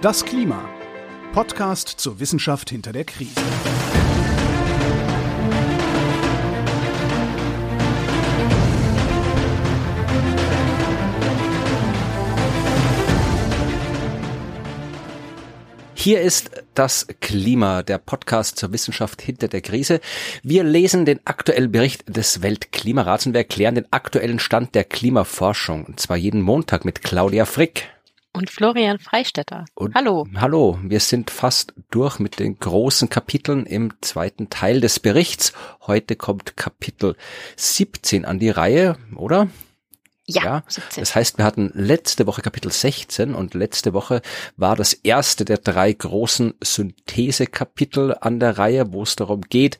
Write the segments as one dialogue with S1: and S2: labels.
S1: Das Klima. Podcast zur Wissenschaft hinter der Krise.
S2: Hier ist das Klima, der Podcast zur Wissenschaft hinter der Krise. Wir lesen den aktuellen Bericht des Weltklimarats und wir erklären den aktuellen Stand der Klimaforschung. Und zwar jeden Montag mit Claudia Frick.
S3: Und Florian Freistetter.
S2: Und
S3: Hallo.
S2: Hallo, wir sind fast durch mit den großen Kapiteln im zweiten Teil des Berichts. Heute kommt Kapitel 17 an die Reihe, oder?
S3: Ja,
S2: Ja,
S3: 17.
S2: das heißt, wir hatten letzte Woche Kapitel 16 und letzte Woche war das erste der drei großen Synthesekapitel an der Reihe, wo es darum geht,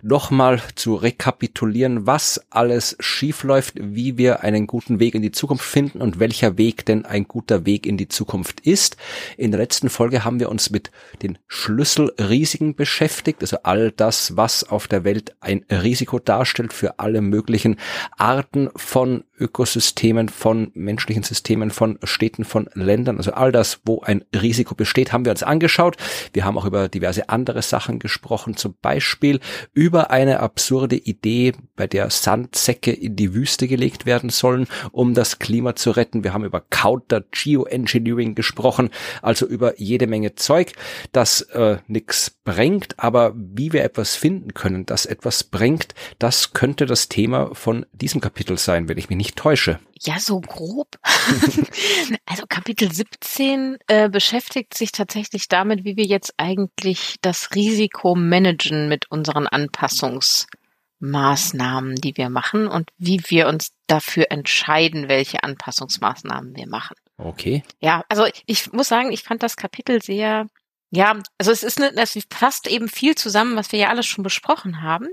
S2: nochmal zu rekapitulieren, was alles schiefläuft, wie wir einen guten Weg in die Zukunft finden und welcher Weg denn ein guter Weg in die Zukunft ist. In der letzten Folge haben wir uns mit den Schlüsselrisiken beschäftigt, also all das, was auf der Welt ein Risiko darstellt für alle möglichen Arten von Ökosystemen, von menschlichen Systemen, von Städten, von Ländern, also all das, wo ein Risiko besteht, haben wir uns angeschaut. Wir haben auch über diverse andere Sachen gesprochen, zum Beispiel über eine absurde Idee, bei der Sandsäcke in die Wüste gelegt werden sollen, um das Klima zu retten. Wir haben über Counter Geoengineering gesprochen, also über jede Menge Zeug, das äh, nichts bringt, aber wie wir etwas finden können, das etwas bringt, das könnte das Thema von diesem Kapitel sein, wenn ich mich nicht täusche.
S3: Ja, so grob. also Kapitel 17 äh, beschäftigt sich tatsächlich damit, wie wir jetzt eigentlich das Risiko managen mit unseren Anpassungsmaßnahmen, die wir machen und wie wir uns dafür entscheiden, welche Anpassungsmaßnahmen wir machen.
S2: Okay.
S3: Ja, also ich muss sagen, ich fand das Kapitel sehr, ja, also es ist, ne, es fasst eben viel zusammen, was wir ja alles schon besprochen haben.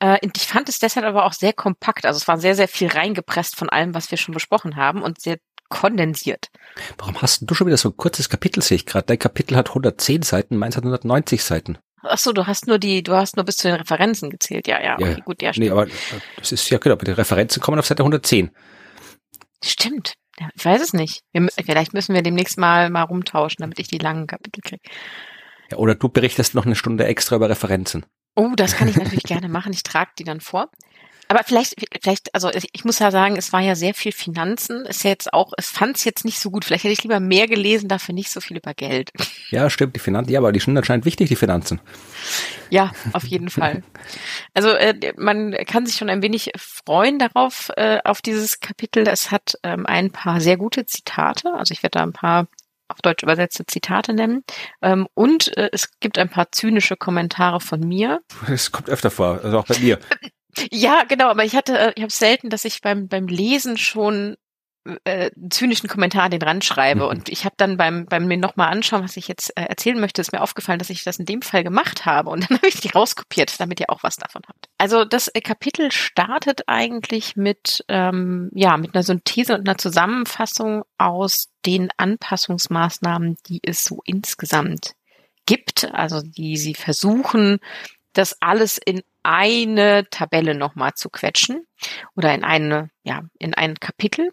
S3: Äh, ich fand es deshalb aber auch sehr kompakt. Also es war sehr, sehr viel reingepresst von allem, was wir schon besprochen haben und sehr kondensiert.
S2: Warum hast du schon wieder so ein kurzes Kapitel, sehe ich gerade. Dein Kapitel hat 110 Seiten, meins hat 190 Seiten.
S3: Ach so, du hast nur die, du hast nur bis zu den Referenzen gezählt. Ja, ja,
S2: Ja,
S3: okay, gut, ja,
S2: Nee,
S3: stimmt.
S2: aber äh, das ist ja genau, aber die Referenzen kommen auf Seite 110.
S3: Stimmt. Ja, ich weiß es nicht. Wir, vielleicht müssen wir demnächst mal, mal rumtauschen, damit ich die langen Kapitel kriege.
S2: Ja, oder du berichtest noch eine Stunde extra über Referenzen.
S3: Oh, das kann ich natürlich gerne machen. Ich trage die dann vor. Aber vielleicht, vielleicht, also ich muss ja sagen, es war ja sehr viel Finanzen. Ist ja jetzt auch, es fand es jetzt nicht so gut. Vielleicht hätte ich lieber mehr gelesen, dafür nicht so viel über Geld.
S2: Ja, stimmt, die Finanzen, ja, aber die sind anscheinend wichtig, die Finanzen.
S3: Ja, auf jeden Fall. Also äh, man kann sich schon ein wenig freuen darauf, äh, auf dieses Kapitel. Es hat ähm, ein paar sehr gute Zitate. Also ich werde da ein paar auf Deutsch übersetzte Zitate nennen. Ähm, und äh, es gibt ein paar zynische Kommentare von mir.
S2: Das kommt öfter vor, also auch bei mir.
S3: Ja, genau, aber ich hatte, äh, ich habe selten, dass ich beim beim Lesen schon äh, zynischen Kommentar den Rand schreibe.
S2: Mhm.
S3: Und ich habe dann beim beim mir nochmal anschauen, was ich jetzt äh, erzählen möchte, ist mir aufgefallen, dass ich das in dem Fall gemacht habe. Und dann habe ich die rauskopiert, damit ihr auch was davon habt. Also das äh, Kapitel startet eigentlich mit ähm, ja mit einer Synthese und einer Zusammenfassung aus den Anpassungsmaßnahmen, die es so insgesamt gibt. Also die sie versuchen, das alles in eine Tabelle nochmal zu quetschen oder in eine, ja, in ein Kapitel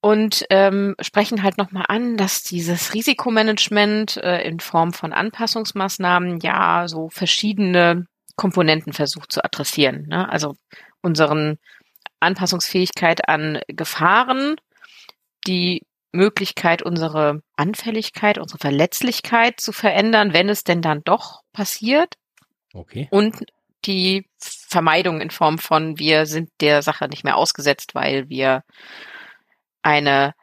S3: und ähm, sprechen halt nochmal an, dass dieses Risikomanagement äh, in Form von Anpassungsmaßnahmen ja so verschiedene Komponenten versucht zu adressieren. Ne? Also unseren Anpassungsfähigkeit an Gefahren, die Möglichkeit, unsere Anfälligkeit, unsere Verletzlichkeit zu verändern, wenn es denn dann doch passiert
S2: Okay.
S3: und die Vermeidung in Form von wir sind der Sache nicht mehr ausgesetzt, weil wir eine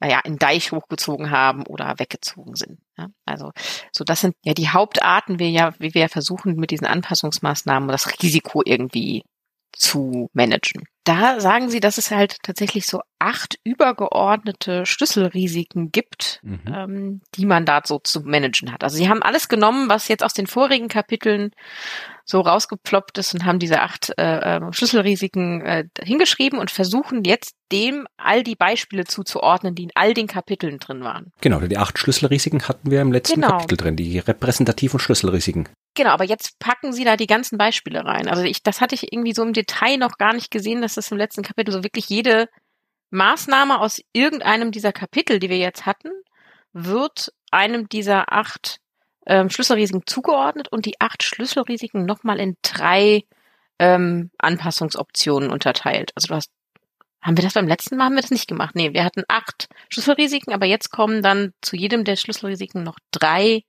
S3: naja, einen Deich hochgezogen haben oder weggezogen sind. Ja, also so das sind ja die Hauptarten, wie ja, wie wir versuchen mit diesen Anpassungsmaßnahmen das Risiko irgendwie zu managen. Da sagen sie, dass es halt tatsächlich so acht übergeordnete Schlüsselrisiken gibt,
S2: Mhm.
S3: ähm, die man da so zu managen hat. Also sie haben alles genommen, was jetzt aus den vorigen Kapiteln so rausgeploppt ist und haben diese acht äh, äh, Schlüsselrisiken äh, hingeschrieben und versuchen jetzt dem all die Beispiele zuzuordnen, die in all den Kapiteln drin waren.
S2: Genau, die acht Schlüsselrisiken hatten wir im letzten
S3: Genau.
S2: Kapitel drin, die repräsentativen Schlüsselrisiken.
S3: Genau, aber jetzt packen sie da die ganzen Beispiele rein. Also ich, das hatte ich irgendwie so im Detail noch gar nicht gesehen, dass das im letzten Kapitel so wirklich jede Maßnahme aus irgendeinem dieser Kapitel, die wir jetzt hatten, wird einem dieser acht ähm, Schlüsselrisiken zugeordnet und die acht Schlüsselrisiken nochmal in drei ähm, Anpassungsoptionen unterteilt. Also du hast, haben wir das beim letzten Mal, haben wir das nicht gemacht? Nee, wir hatten acht Schlüsselrisiken, aber jetzt kommen dann zu jedem der Schlüsselrisiken noch drei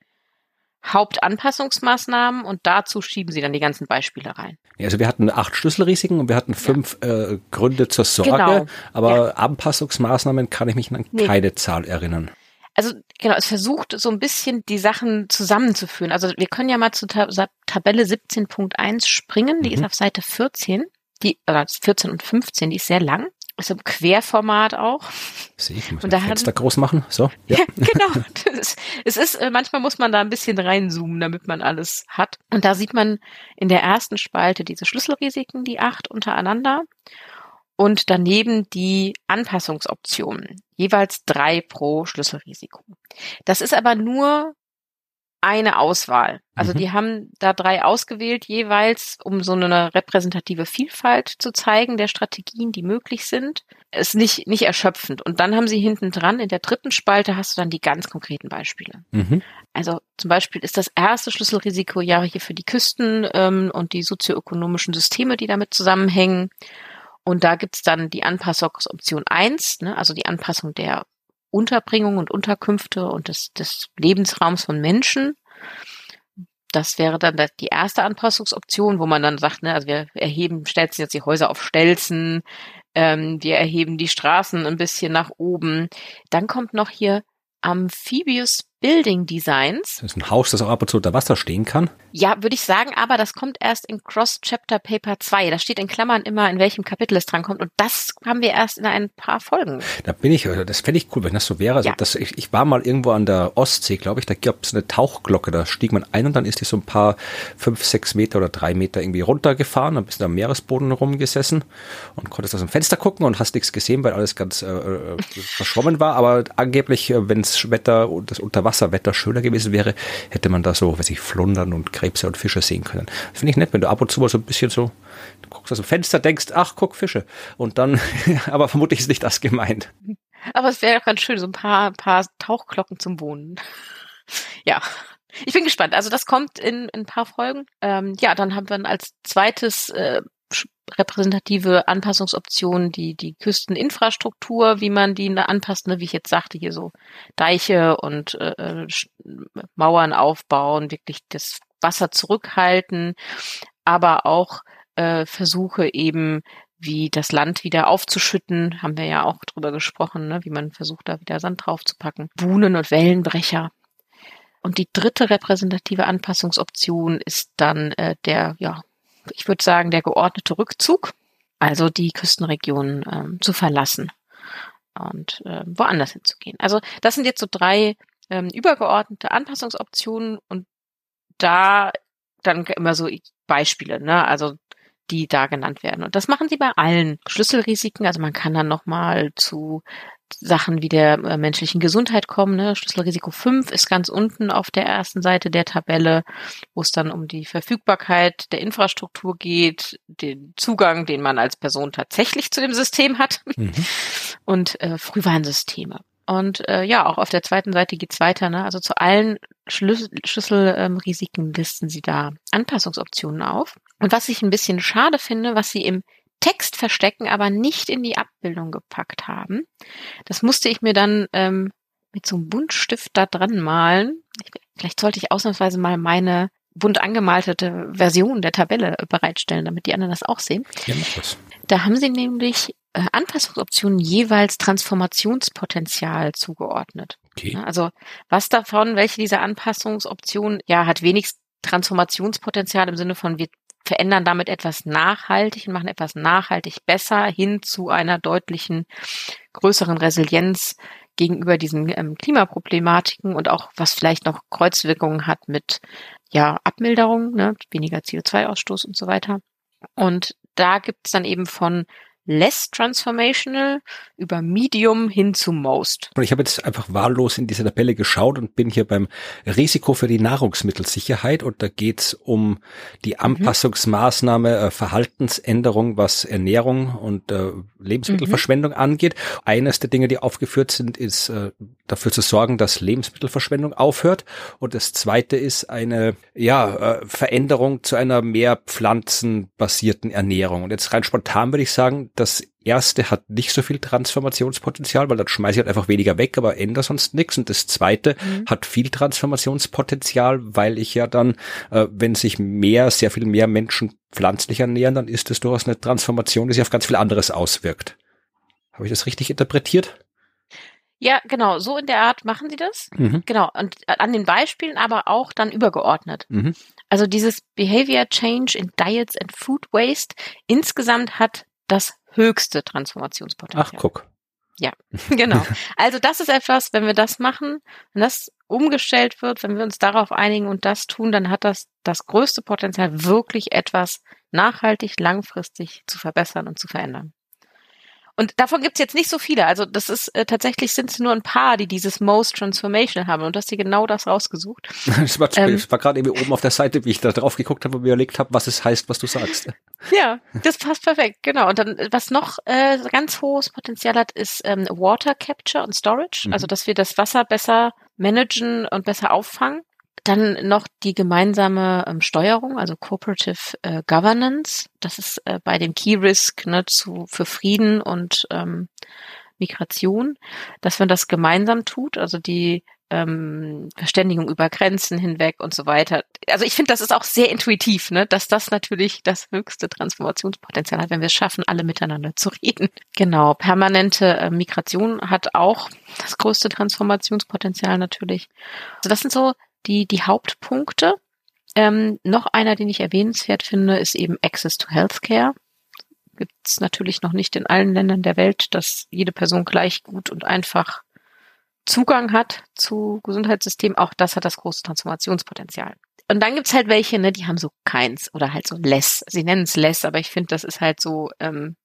S3: Hauptanpassungsmaßnahmen und dazu schieben sie dann die ganzen Beispiele rein.
S2: Also wir hatten acht Schlüsselrisiken und wir hatten fünf ja. äh, Gründe zur Sorge,
S3: genau.
S2: aber ja. Anpassungsmaßnahmen kann ich mich an nee. keine Zahl erinnern.
S3: Also genau, es versucht so ein bisschen die Sachen zusammenzuführen. Also wir können ja mal zu Tab Tabelle 17.1 springen, die mhm. ist auf Seite 14, die, oder 14 und 15, die ist sehr lang. Ist im Querformat auch.
S2: Sehe ich, muss und da Fenster groß machen. So.
S3: Ja, ja genau. Ist, es ist, äh, manchmal muss man da ein bisschen reinzoomen, damit man alles hat. Und da sieht man in der ersten Spalte diese Schlüsselrisiken, die acht untereinander und daneben die Anpassungsoptionen, jeweils drei pro Schlüsselrisiko. Das ist aber nur eine Auswahl. Also mhm. die haben da drei ausgewählt, jeweils, um so eine repräsentative Vielfalt zu zeigen der Strategien, die möglich sind. Ist nicht, nicht erschöpfend. Und dann haben sie hinten dran, in der dritten Spalte hast du dann die ganz konkreten Beispiele. Mhm. Also zum Beispiel ist das erste Schlüsselrisiko ja hier für die Küsten ähm, und die sozioökonomischen Systeme, die damit zusammenhängen. Und da gibt's dann die Anpassungsoption eins, ne, also die Anpassung der Unterbringung und Unterkünfte und des, des Lebensraums von Menschen. Das wäre dann die erste Anpassungsoption, wo man dann sagt, ne, also wir erheben, stelzen jetzt die Häuser auf Stelzen, ähm, wir erheben die Straßen ein bisschen nach oben. Dann kommt noch hier Amphibious Building Designs.
S2: Das ist ein Haus, das auch ab und zu unter Wasser stehen kann.
S3: Ja, würde ich sagen, aber das kommt erst in Cross-Chapter Paper 2. Da steht in Klammern immer, in welchem Kapitel es drankommt. Und das haben wir erst in ein paar Folgen.
S2: Da bin ich, das fände ich cool, wenn das so wäre. Also ja. das, ich, ich war mal irgendwo an der Ostsee, glaube ich, da gab es eine Tauchglocke. Da stieg man ein und dann ist die so ein paar fünf, sechs Meter oder drei Meter irgendwie runtergefahren, dann bist du am Meeresboden rumgesessen und konntest aus dem Fenster gucken und hast nichts gesehen, weil alles ganz äh, äh verschwommen war. Aber angeblich, äh, wenn das Wetter, das Unterwasserwetter schöner gewesen wäre, hätte man da so, weiß ich, Flundern und Krebse und Fische sehen können. Finde ich nett, wenn du ab und zu mal so ein bisschen so, du guckst aus dem Fenster, denkst, ach, guck, Fische. Und dann, aber vermutlich ist nicht das gemeint.
S3: Aber es wäre auch ganz schön, so ein paar, paar Tauchglocken zum Wohnen. ja. Ich bin gespannt. Also das kommt in, in ein paar Folgen. Ähm, ja, dann haben wir als zweites äh, repräsentative Anpassungsoptionen, die, die Küsteninfrastruktur, wie man die anpasst, ne, wie ich jetzt sagte, hier so Deiche und äh, äh Mauern aufbauen, wirklich das Wasser zurückhalten, aber auch äh, Versuche eben, wie das Land wieder aufzuschütten, haben wir ja auch drüber gesprochen, ne, wie man versucht, da wieder Sand draufzupacken. Buhnen und Wellenbrecher. Und die dritte repräsentative Anpassungsoption ist dann äh, der ja, ich würde sagen, der geordnete Rückzug, also die Küstenregion ähm, zu verlassen und äh, woanders hinzugehen. Also das sind jetzt so drei ähm, übergeordnete Anpassungsoptionen und da dann immer so Beispiele, ne? Also die da genannt werden. Und das machen sie bei allen Schlüsselrisiken. Also man kann dann nochmal zu Sachen wie der äh, menschlichen Gesundheit kommen. Ne? Schlüsselrisiko 5 ist ganz unten auf der ersten Seite der Tabelle, wo es dann um die Verfügbarkeit der Infrastruktur geht, den Zugang, den man als Person tatsächlich zu dem System hat mhm. und äh, Frühwarnsysteme. Und äh, ja, auch auf der zweiten Seite geht's weiter. Ne? Also zu allen Schlüssel Schlüsselrisiken ähm, listen sie da Anpassungsoptionen auf. Und was ich ein bisschen schade finde, was sie im Text verstecken, aber nicht in die Abbildung gepackt haben. Das musste ich mir dann ähm, mit so einem Buntstift da dran malen. Ich, vielleicht sollte ich ausnahmsweise mal meine bunt angemalte Version der Tabelle bereitstellen, damit die anderen das auch sehen. Ja, mach das. Da haben sie nämlich äh, Anpassungsoptionen jeweils Transformationspotenzial zugeordnet. Okay. Also was davon, welche dieser Anpassungsoptionen ja hat wenigstens Transformationspotenzial im Sinne von wir verändern damit etwas nachhaltig und machen etwas nachhaltig besser hin zu einer deutlichen größeren Resilienz gegenüber diesen ähm, Klimaproblematiken und auch was vielleicht noch Kreuzwirkungen hat mit ja Abmilderung, ne, weniger CO2-Ausstoß und so weiter. Und da gibt es dann eben von less transformational über medium hin zu most.
S2: Und ich habe jetzt einfach wahllos in diese Tabelle geschaut und bin hier beim Risiko für die Nahrungsmittelsicherheit und da geht's um die mhm. Anpassungsmaßnahme äh, Verhaltensänderung, was Ernährung und äh, Lebensmittelverschwendung mhm. angeht. Eines der Dinge, die aufgeführt sind, ist, äh, dafür zu sorgen, dass Lebensmittelverschwendung aufhört. Und das zweite ist eine, ja, äh, Veränderung zu einer mehr pflanzenbasierten Ernährung. Und jetzt rein spontan würde ich sagen, das erste hat nicht so viel Transformationspotenzial, weil dann schmeiße ich halt einfach weniger weg, aber ändere sonst nichts. Und das zweite mhm. hat viel Transformationspotenzial, weil ich ja dann, äh, wenn sich mehr, sehr viel mehr Menschen pflanzlich ernähren, dann ist das durchaus eine Transformation, die sich auf ganz viel anderes auswirkt. Habe ich das richtig interpretiert?
S3: Ja, genau, so in der Art machen sie das. Mhm. Genau, und an den Beispielen aber auch dann übergeordnet. Mhm. Also dieses Behavior Change in Diets and Food Waste insgesamt hat das höchste Transformationspotenzial.
S2: Ach, guck.
S3: Ja, genau. Also das ist etwas, wenn wir das machen, wenn das umgestellt wird, wenn wir uns darauf einigen und das tun, dann hat das das größte Potenzial, wirklich etwas nachhaltig, langfristig zu verbessern und zu verändern. Und davon gibt's jetzt nicht so viele. Also das ist äh, tatsächlich sind es nur ein paar, die dieses Most Transformation haben. Und du hast dir genau das rausgesucht.
S2: das war, ähm, war gerade eben oben auf der Seite, wie ich da drauf geguckt habe und mir überlegt habe, was es heißt, was du sagst.
S3: Ja, das passt perfekt, genau. Und dann, was noch äh, ganz hohes Potenzial hat, ist ähm, Water Capture und Storage. Mhm. Also dass wir das Wasser besser managen und besser auffangen. Dann noch die gemeinsame ähm, Steuerung, also Cooperative äh, Governance. Das ist äh, bei dem Key Risk ne, zu, für Frieden und ähm, Migration, dass man das gemeinsam tut, also die ähm, Verständigung über Grenzen hinweg und so weiter. Also ich finde, das ist auch sehr intuitiv, ne, dass das natürlich das höchste Transformationspotenzial hat, wenn wir es schaffen, alle miteinander zu reden. Genau, permanente äh, Migration hat auch das größte Transformationspotenzial natürlich. Also das sind so die, die Hauptpunkte. Ähm, noch einer, den ich erwähnenswert finde, ist eben Access to Healthcare. Gibt es natürlich noch nicht in allen Ländern der Welt, dass jede Person gleich gut und einfach Zugang hat zu Gesundheitssystemen. Auch das hat das große Transformationspotenzial. Und dann gibt's halt welche, ne, die haben so keins oder halt so less. Sie nennen es less, aber ich finde, das ist halt so ähm,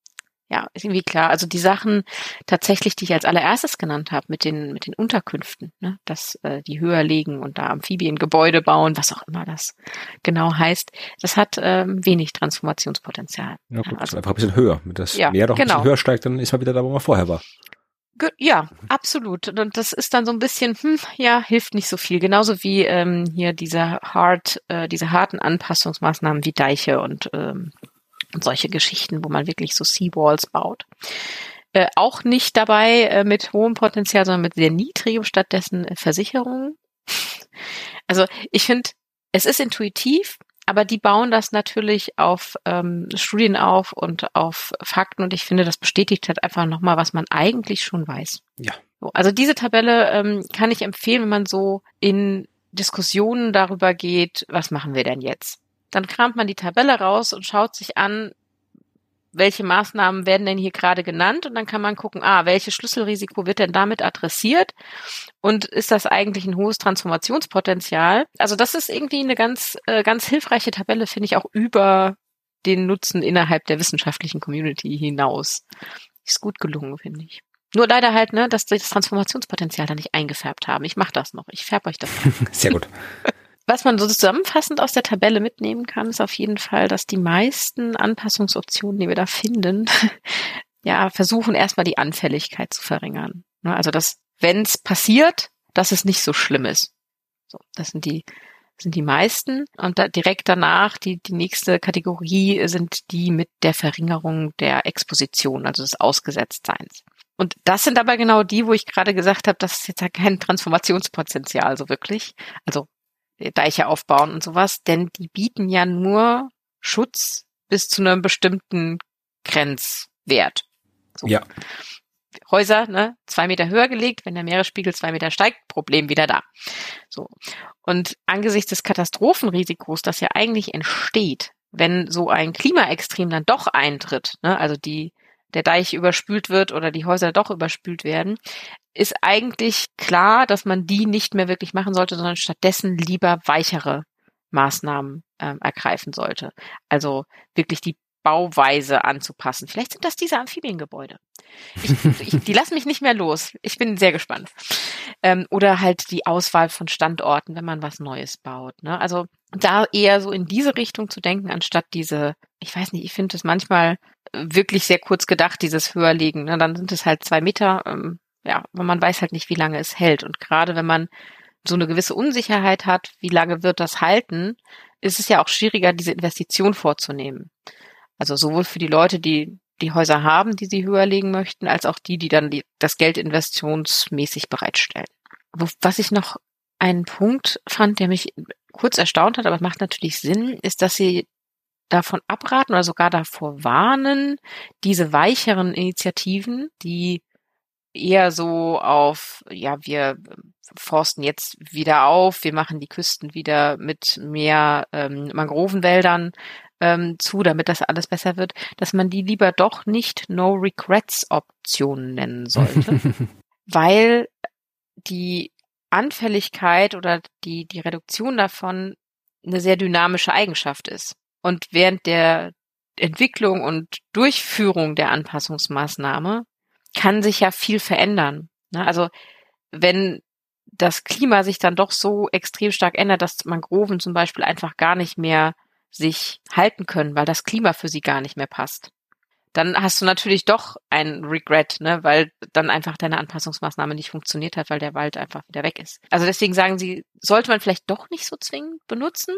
S3: ja, ist irgendwie klar. Also die Sachen tatsächlich, die ich als allererstes genannt habe, mit den, mit den Unterkünften, ne, dass äh, die höher liegen und da Amphibiengebäude bauen, was auch immer das genau heißt, das hat ähm, wenig Transformationspotenzial.
S2: Ja, gut, also, einfach ein bisschen höher. Wenn das ja, Meer doch ein genau. bisschen höher steigt, dann ist man wieder da, wo man vorher war.
S3: Ja, absolut. Und das ist dann so ein bisschen, hm, ja, hilft nicht so viel. Genauso wie ähm, hier diese hart, äh, diese harten Anpassungsmaßnahmen wie Deiche und ähm, und solche Geschichten, wo man wirklich so Seawalls baut. Äh, auch nicht dabei äh, mit hohem Potenzial, sondern mit sehr niedrigem, stattdessen äh, Versicherungen. Also ich finde, es ist intuitiv, aber die bauen das natürlich auf ähm, Studien auf und auf Fakten und ich finde, das bestätigt halt einfach nochmal, was man eigentlich schon weiß.
S2: Ja.
S3: So, also diese Tabelle ähm, kann ich empfehlen, wenn man so in Diskussionen darüber geht, was machen wir denn jetzt? Dann kramt man die Tabelle raus und schaut sich an, welche Maßnahmen werden denn hier gerade genannt und dann kann man gucken, ah, welches Schlüsselrisiko wird denn damit adressiert und ist das eigentlich ein hohes Transformationspotenzial? Also das ist irgendwie eine ganz, äh, ganz hilfreiche Tabelle, finde ich auch über den Nutzen innerhalb der wissenschaftlichen Community hinaus. Ist gut gelungen, finde ich. Nur leider halt, ne, dass das Transformationspotenzial da nicht eingefärbt haben. Ich mache das noch. Ich färbe euch das.
S2: Sehr gut.
S3: Was man so zusammenfassend aus der Tabelle mitnehmen kann, ist auf jeden Fall, dass die meisten Anpassungsoptionen, die wir da finden, ja, versuchen erstmal die Anfälligkeit zu verringern. Ne, also, dass, wenn es passiert, dass es nicht so schlimm ist. So, das sind die, sind die meisten. Und da, direkt danach, die, die nächste Kategorie sind die mit der Verringerung der Exposition, also des Ausgesetztseins. Und das sind aber genau die, wo ich gerade gesagt habe, das ist jetzt kein Transformationspotenzial so wirklich. Also Deiche aufbauen und sowas, denn die bieten ja nur Schutz bis zu einem bestimmten Grenzwert.
S2: So. Ja.
S3: Häuser, ne, zwei Meter höher gelegt, wenn der Meeresspiegel zwei Meter steigt, Problem wieder da. So. Und angesichts des Katastrophenrisikos, das ja eigentlich entsteht, wenn so ein Klimaextrem dann doch eintritt, ne, also die, der Deich überspült wird oder die Häuser doch überspült werden, ist eigentlich klar, dass man die nicht mehr wirklich machen sollte, sondern stattdessen lieber weichere Maßnahmen ähm, ergreifen sollte. Also wirklich die Bauweise anzupassen. Vielleicht sind das diese Amphibiengebäude. Ich, ich, die lassen mich nicht mehr los. Ich bin sehr gespannt. Ähm, oder halt die Auswahl von Standorten, wenn man was Neues baut. Ne? Also da eher so in diese Richtung zu denken, anstatt diese, ich weiß nicht, ich finde es manchmal wirklich sehr kurz gedacht, dieses Höherlegen. Ne? Dann sind es halt zwei Meter. Ähm, ja, man weiß halt nicht, wie lange es hält. Und gerade wenn man so eine gewisse Unsicherheit hat, wie lange wird das halten, ist es ja auch schwieriger, diese Investition vorzunehmen. Also sowohl für die Leute, die die Häuser haben, die sie höher legen möchten, als auch die, die dann die, das Geld investitionsmäßig bereitstellen. Was ich noch einen Punkt fand, der mich kurz erstaunt hat, aber es macht natürlich Sinn, ist, dass sie davon abraten oder sogar davor warnen, diese weicheren Initiativen, die eher so auf, ja, wir forsten jetzt wieder auf, wir machen die Küsten wieder mit mehr ähm, Mangrovenwäldern ähm, zu, damit das alles besser wird, dass man die lieber doch nicht No-Regrets-Optionen nennen sollte, weil die Anfälligkeit oder die, die Reduktion davon eine sehr dynamische Eigenschaft ist. Und während der Entwicklung und Durchführung der Anpassungsmaßnahme kann sich ja viel verändern. Ne? Also wenn das Klima sich dann doch so extrem stark ändert, dass Mangroven zum Beispiel einfach gar nicht mehr sich halten können, weil das Klima für sie gar nicht mehr passt. Dann hast du natürlich doch ein Regret, ne, weil dann einfach deine Anpassungsmaßnahme nicht funktioniert hat, weil der Wald einfach wieder weg ist. Also deswegen sagen sie, sollte man vielleicht doch nicht so zwingend benutzen,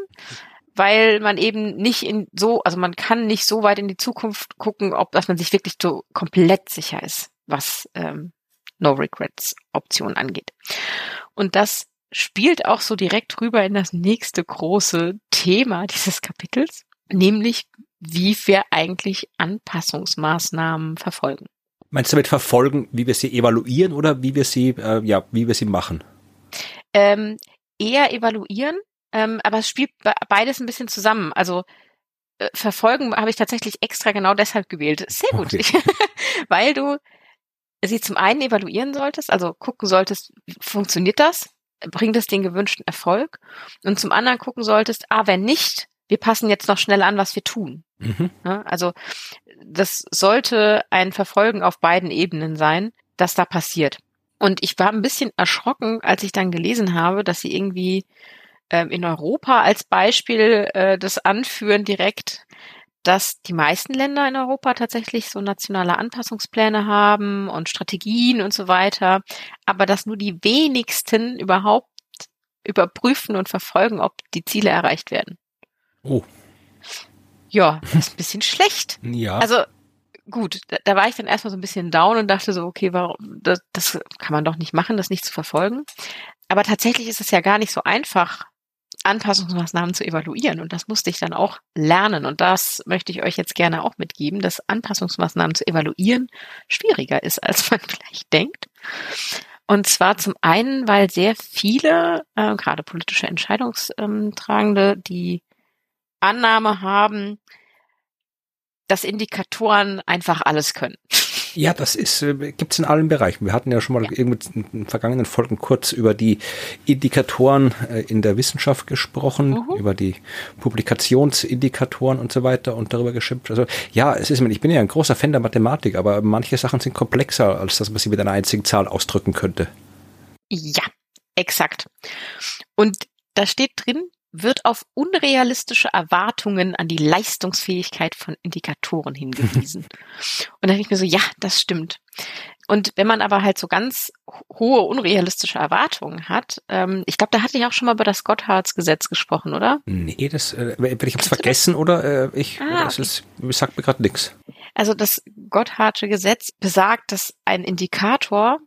S3: weil man eben nicht in so, also man kann nicht so weit in die Zukunft gucken, ob dass man sich wirklich so komplett sicher ist, was ähm, No Regrets Option angeht. Und das spielt auch so direkt rüber in das nächste große Thema dieses Kapitels, nämlich wie wir eigentlich Anpassungsmaßnahmen verfolgen.
S2: Meinst du damit verfolgen, wie wir sie evaluieren oder wie wir sie, äh, ja, wie wir sie machen?
S3: Ähm, eher evaluieren, ähm, aber es spielt beides ein bisschen zusammen. Also äh, verfolgen habe ich tatsächlich extra genau deshalb gewählt. Sehr gut, okay. weil du sie zum einen evaluieren solltest, also gucken solltest, funktioniert das? Bringt es den gewünschten Erfolg? Und zum anderen gucken solltest, ah, wenn nicht, wir passen jetzt noch schnell an, was wir tun. Mhm. Ja, also das sollte ein Verfolgen auf beiden Ebenen sein, dass da passiert. Und ich war ein bisschen erschrocken, als ich dann gelesen habe, dass sie irgendwie ähm, in Europa als Beispiel äh, das anführen direkt, dass die meisten Länder in Europa tatsächlich so nationale Anpassungspläne haben und Strategien und so weiter, aber dass nur die wenigsten überhaupt überprüfen und verfolgen, ob die Ziele erreicht werden.
S2: Oh.
S3: Ja, das ist ein bisschen schlecht.
S2: Ja.
S3: Also gut, da, da, war ich dann erstmal so ein bisschen down und dachte so, okay, warum, das, das kann man doch nicht machen, das nicht zu verfolgen. Aber tatsächlich ist es ja gar nicht so einfach, Anpassungsmaßnahmen zu evaluieren. Und das musste ich dann auch lernen. Und das möchte ich euch jetzt gerne auch mitgeben, dass Anpassungsmaßnahmen zu evaluieren schwieriger ist, als man vielleicht denkt. Und zwar zum einen, weil sehr viele, äh, gerade politische Entscheidungstragende, die Annahme haben, dass Indikatoren einfach alles können.
S2: Ja, das ist, äh, gibt's in allen Bereichen. Wir hatten ja schon mal ja. in den vergangenen Folgen kurz über die Indikatoren äh, in der Wissenschaft gesprochen, mhm. über die Publikationsindikatoren und so weiter und darüber geschimpft. Also ja, es ist, ich bin ja ein großer Fan der Mathematik, aber manche Sachen sind komplexer, als dass man sie mit einer einzigen Zahl ausdrücken könnte.
S3: Ja, exakt. Und da steht drin, wird auf unrealistische Erwartungen an die Leistungsfähigkeit von Indikatoren hingewiesen. und da denke ich mir so, ja, das stimmt. Und wenn man aber halt so ganz hohe unrealistische Erwartungen hat, ähm, ich glaube, da hatte ich auch schon mal über das Gotthards-Gesetz gesprochen, oder?
S2: Nee, das, äh, ich habe es vergessen oder äh, ich, ah, das ist, sagt mir gerade nichts.
S3: Also das Gotthardsche Gesetz besagt, dass ein Indikator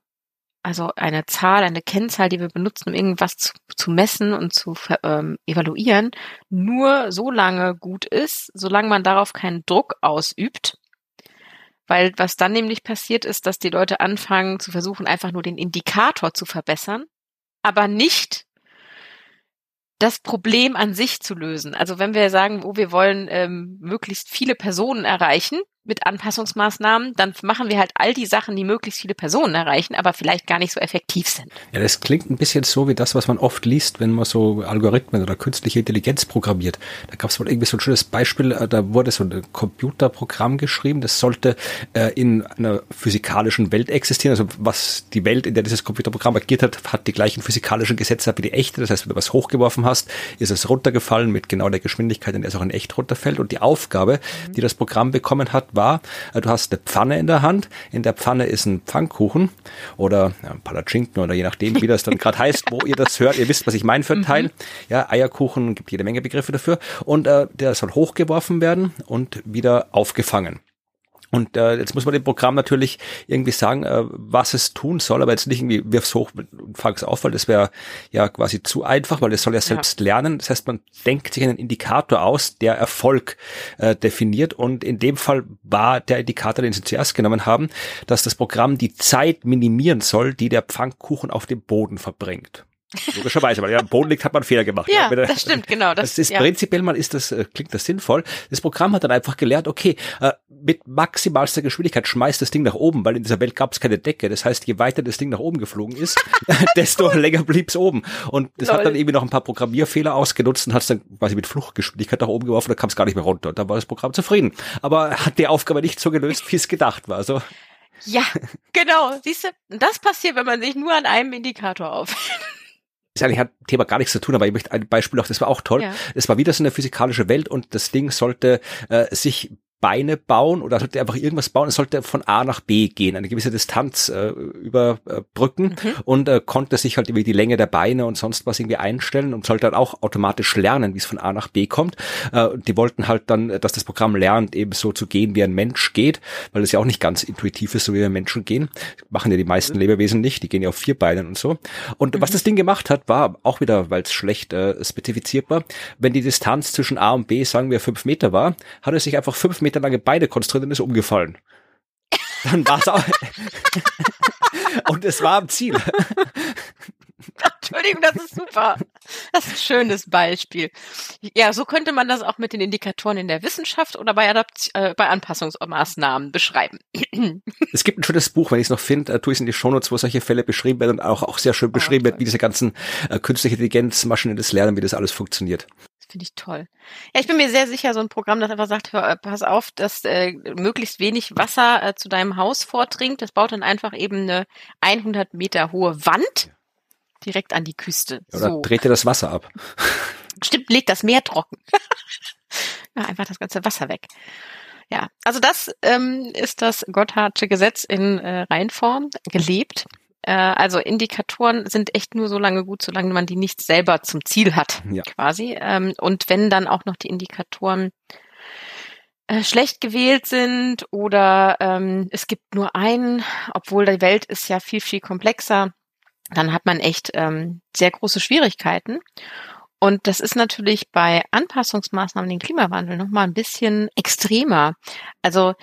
S3: also eine Zahl, eine Kennzahl, die wir benutzen, um irgendwas zu, zu messen und zu ähm, evaluieren, nur so lange gut ist, solange man darauf keinen Druck ausübt. Weil was dann nämlich passiert ist, dass die Leute anfangen zu versuchen, einfach nur den Indikator zu verbessern, aber nicht das Problem an sich zu lösen. Also wenn wir sagen, oh, wir wollen ähm, möglichst viele Personen erreichen, mit Anpassungsmaßnahmen, dann machen wir halt all die Sachen, die möglichst viele Personen erreichen, aber vielleicht gar nicht so effektiv sind.
S2: Ja, das klingt ein bisschen so wie das, was man oft liest, wenn man so Algorithmen oder künstliche Intelligenz programmiert. Da gab es wohl irgendwie so ein schönes Beispiel, äh, da wurde so ein Computerprogramm geschrieben, das sollte äh, in einer physikalischen Welt existieren. Also was die Welt, in der dieses Computerprogramm agiert hat, hat die gleichen physikalischen Gesetze wie die echte. Das heißt, wenn du was hochgeworfen hast, ist es runtergefallen mit genau der Geschwindigkeit, in der es auch in echt runterfällt. Und die Aufgabe, mhm. die das Programm bekommen hat, war, du hast eine Pfanne in der Hand, in der Pfanne ist ein Pfannkuchen oder ja, Palatschinken oder je nachdem, wie das dann gerade heißt, wo ihr das hört, ihr wisst, was ich meine für ein Teil. Mhm. Ja, Eierkuchen, gibt jede Menge Begriffe dafür. Und äh, der soll hochgeworfen werden und wieder aufgefangen. Und äh, jetzt muss man dem Programm natürlich irgendwie sagen, äh, was es tun soll, aber jetzt nicht irgendwie wirf's hoch und fang's auf, weil das wäre ja quasi zu einfach, weil es soll ja selbst ja. lernen. Das heißt, man denkt sich einen Indikator aus, der Erfolg äh, definiert. Und in dem Fall war der Indikator, den sie zuerst genommen haben, dass das Programm die Zeit minimieren soll, die der Pfannkuchen auf dem Boden verbringt. Logischerweise, weil ja am Boden liegt, hat man Fehler gemacht.
S3: Ja, ja das stimmt, genau.
S2: Das, das ist ja. prinzipiell mal ist das, äh, klingt das sinnvoll. Das Programm hat dann einfach gelernt, okay, äh, mit maximalster Geschwindigkeit schmeißt das Ding nach oben, weil in dieser Welt gab es keine Decke. Das heißt, je weiter das Ding nach oben geflogen ist, desto länger blieb's oben. Und das Lol. hat dann irgendwie noch ein paar Programmierfehler ausgenutzt und hat es dann quasi mit Fluchtgeschwindigkeit nach oben geworfen, da kam es gar nicht mehr runter. Und dann war das Programm zufrieden. Aber hat die Aufgabe nicht so gelöst, wie es gedacht war. Also
S3: ja, genau. Siehst du, das passiert, wenn man sich nur an einem Indikator aufhält
S2: das eigentlich hat Thema gar nichts zu tun, aber ich möchte ein Beispiel auch, das war auch toll. Es ja. war wieder so eine physikalische Welt und das Ding sollte äh, sich Beine bauen oder sollte einfach irgendwas bauen. Es sollte von A nach B gehen, eine gewisse Distanz äh, überbrücken mhm. und äh, konnte sich halt irgendwie die Länge der Beine und sonst was irgendwie einstellen und sollte dann auch automatisch lernen, wie es von A nach B kommt. Äh, die wollten halt dann, dass das Programm lernt, eben so zu gehen, wie ein Mensch geht, weil es ja auch nicht ganz intuitiv ist, so wie wir Menschen gehen. machen ja die meisten mhm. Lebewesen nicht, die gehen ja auf vier Beinen und so. Und mhm. was das Ding gemacht hat, war auch wieder, weil es schlecht äh, spezifiziert war, wenn die Distanz zwischen A und B, sagen wir, fünf Meter war, hat es sich einfach fünf Meter Meter lange Beine konstruiert und ist umgefallen. Dann war es auch. und es war am Ziel.
S3: Entschuldigung, das ist super. Das ist ein schönes Beispiel. Ja, so könnte man das auch mit den Indikatoren in der Wissenschaft oder bei, Adapt äh, bei Anpassungsmaßnahmen beschreiben.
S2: Es gibt ein schönes Buch, wenn ich es noch finde, äh, tue ich es in die Shownotes, wo solche Fälle beschrieben werden und auch, auch sehr schön beschrieben oh, wird, wie diese ganzen äh, künstliche Intelligenz, maschinelles Lernen, wie das alles funktioniert.
S3: Finde ich toll. Ja, ich bin mir sehr sicher, so ein Programm, das einfach sagt, hör, pass auf, dass äh, möglichst wenig Wasser äh, zu deinem Haus vordringt. Das baut dann einfach eben eine 100 Meter hohe Wand direkt an die Küste.
S2: Oder so. dreht dir das Wasser ab.
S3: Stimmt, legt das Meer trocken. ja, einfach das ganze Wasser weg. Ja, also das ähm, ist das Gotthardsche Gesetz in äh, Reinform gelebt. Äh, also Indikatoren sind echt nur so lange gut, solange man die nicht selber zum Ziel hat, ja. quasi. Ähm, und wenn dann auch noch die Indikatoren äh, schlecht gewählt sind oder ähm, es gibt nur einen, obwohl die Welt ist ja viel, viel komplexer, dann hat man echt ähm, sehr große Schwierigkeiten. Und das ist natürlich bei Anpassungsmaßnahmen den Klimawandel nochmal ein bisschen extremer. Also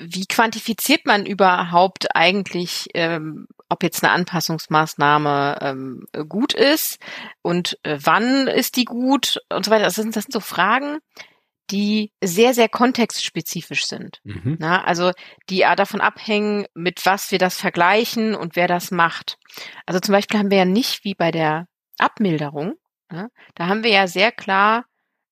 S3: wie quantifiziert man überhaupt eigentlich, ähm, ob jetzt eine Anpassungsmaßnahme ähm, gut ist und äh, wann ist die gut und so weiter? Das sind, das sind so Fragen, die sehr, sehr kontextspezifisch sind. Mhm. Na, also die ja davon abhängen, mit was wir das vergleichen und wer das macht. Also zum Beispiel haben wir ja nicht wie bei der Abmilderung, ja, da haben wir ja sehr klar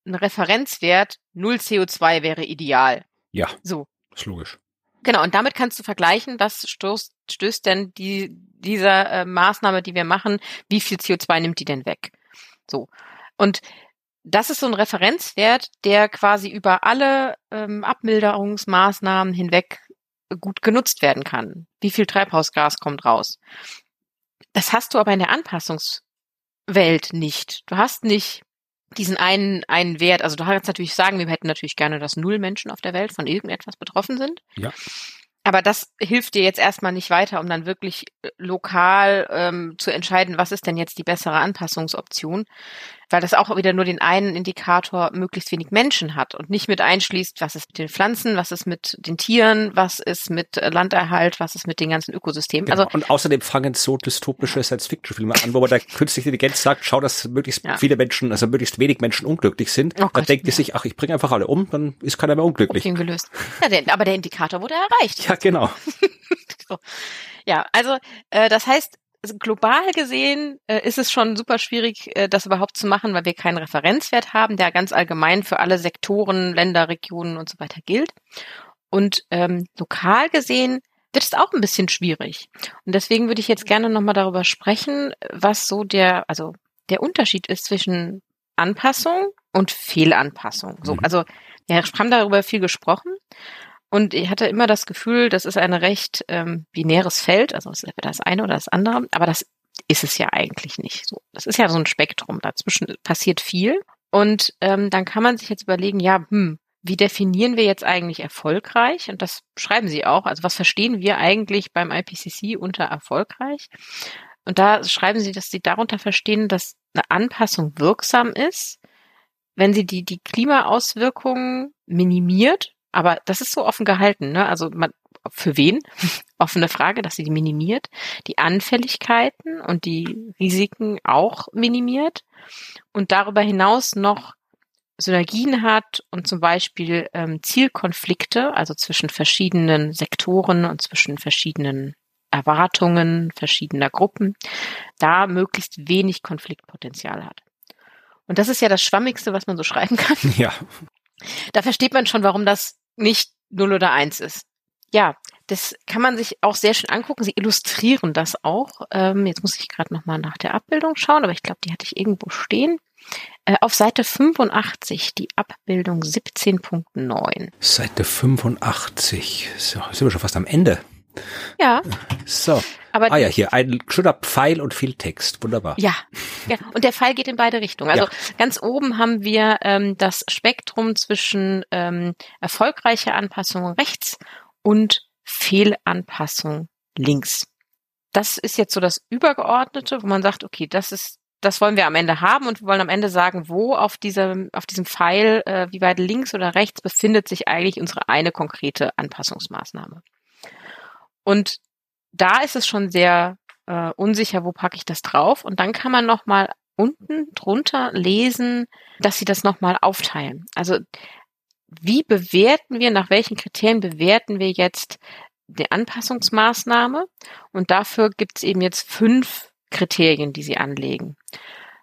S3: einen Referenzwert, 0 CO2 wäre ideal.
S2: Ja.
S3: So.
S2: Ist logisch.
S3: Genau, und damit kannst du vergleichen, was stößt, stößt denn die, dieser äh, Maßnahme, die wir machen, wie viel CO2 nimmt die denn weg? So. Und das ist so ein Referenzwert, der quasi über alle ähm, Abmilderungsmaßnahmen hinweg gut genutzt werden kann. Wie viel Treibhausgas kommt raus? Das hast du aber in der Anpassungswelt nicht. Du hast nicht diesen einen, einen Wert, also du kannst natürlich sagen, wir hätten natürlich gerne, dass null Menschen auf der Welt von irgendetwas betroffen sind.
S2: Ja.
S3: Aber das hilft dir jetzt erstmal nicht weiter, um dann wirklich äh, lokal ähm, zu entscheiden, was ist denn jetzt die bessere Anpassungsoption weil das auch wieder nur den einen Indikator möglichst wenig Menschen hat und nicht mit einschließt, was ist mit den Pflanzen, was ist mit den Tieren, was ist mit äh, Landerhalt, was ist mit den ganzen Ökosystemen.
S2: Genau. Also und außerdem fangen so dystopische Science-Fiction-Filme an, wo man der künstliche Intelligenz sagt, schau, dass möglichst ja. viele Menschen, also möglichst wenig Menschen unglücklich sind. Oh Gott, dann denkt ja. die sich, ach, ich bringe einfach alle um, dann ist keiner mehr unglücklich.
S3: Problem gelöst. Ja, der, aber der Indikator wurde erreicht.
S2: Ja, genau.
S3: so. Ja, also äh, das heißt, also global gesehen äh, ist es schon super schwierig, äh, das überhaupt zu machen, weil wir keinen Referenzwert haben, der ganz allgemein für alle Sektoren, Länder, Regionen und so weiter gilt. Und ähm, lokal gesehen wird es auch ein bisschen schwierig. Und deswegen würde ich jetzt gerne nochmal darüber sprechen, was so der, also der Unterschied ist zwischen Anpassung und Fehlanpassung. So, mhm. also wir haben darüber viel gesprochen. Und ich hatte immer das Gefühl, das ist ein recht ähm, binäres Feld, also ist das eine oder das andere, aber das ist es ja eigentlich nicht so. Das ist ja so ein Spektrum, dazwischen passiert viel. Und ähm, dann kann man sich jetzt überlegen, ja, hm, wie definieren wir jetzt eigentlich erfolgreich? Und das schreiben Sie auch. Also was verstehen wir eigentlich beim IPCC unter erfolgreich? Und da schreiben Sie, dass Sie darunter verstehen, dass eine Anpassung wirksam ist, wenn sie die, die Klimaauswirkungen minimiert. Aber das ist so offen gehalten, ne? Also man, für wen? Offene Frage, dass sie die minimiert, die Anfälligkeiten und die Risiken auch minimiert und darüber hinaus noch Synergien hat und zum Beispiel ähm, Zielkonflikte, also zwischen verschiedenen Sektoren und zwischen verschiedenen Erwartungen verschiedener Gruppen, da möglichst wenig Konfliktpotenzial hat. Und das ist ja das Schwammigste, was man so schreiben kann.
S2: Ja.
S3: Da versteht man schon, warum das nicht 0 oder 1 ist. Ja, das kann man sich auch sehr schön angucken. Sie illustrieren das auch. Ähm, jetzt muss ich gerade nochmal nach der Abbildung schauen, aber ich glaube, die hatte ich irgendwo stehen. Äh, auf Seite 85, die Abbildung 17.9.
S2: Seite 85. So, sind wir schon fast am Ende.
S3: Ja.
S2: So.
S3: Aber
S2: ah ja, hier ein schöner Pfeil und viel Text. Wunderbar.
S3: Ja, ja. Und der Pfeil geht in beide Richtungen. Also
S2: Ja.
S3: ganz oben haben wir ähm, das Spektrum zwischen ähm, erfolgreicher Anpassung rechts und Fehlanpassung links. Das ist jetzt so das Übergeordnete, wo man sagt, okay, das ist das wollen wir am Ende haben und wir wollen am Ende sagen, wo auf diesem, auf diesem Pfeil, äh, wie weit links oder rechts befindet sich eigentlich unsere eine konkrete Anpassungsmaßnahme. Und da ist es schon sehr äh, unsicher, wo packe ich das drauf. Und dann kann man nochmal unten drunter lesen, dass sie das nochmal aufteilen. Also wie bewerten wir, nach welchen Kriterien bewerten wir jetzt die Anpassungsmaßnahme? Und dafür gibt es eben jetzt fünf Kriterien, die sie anlegen.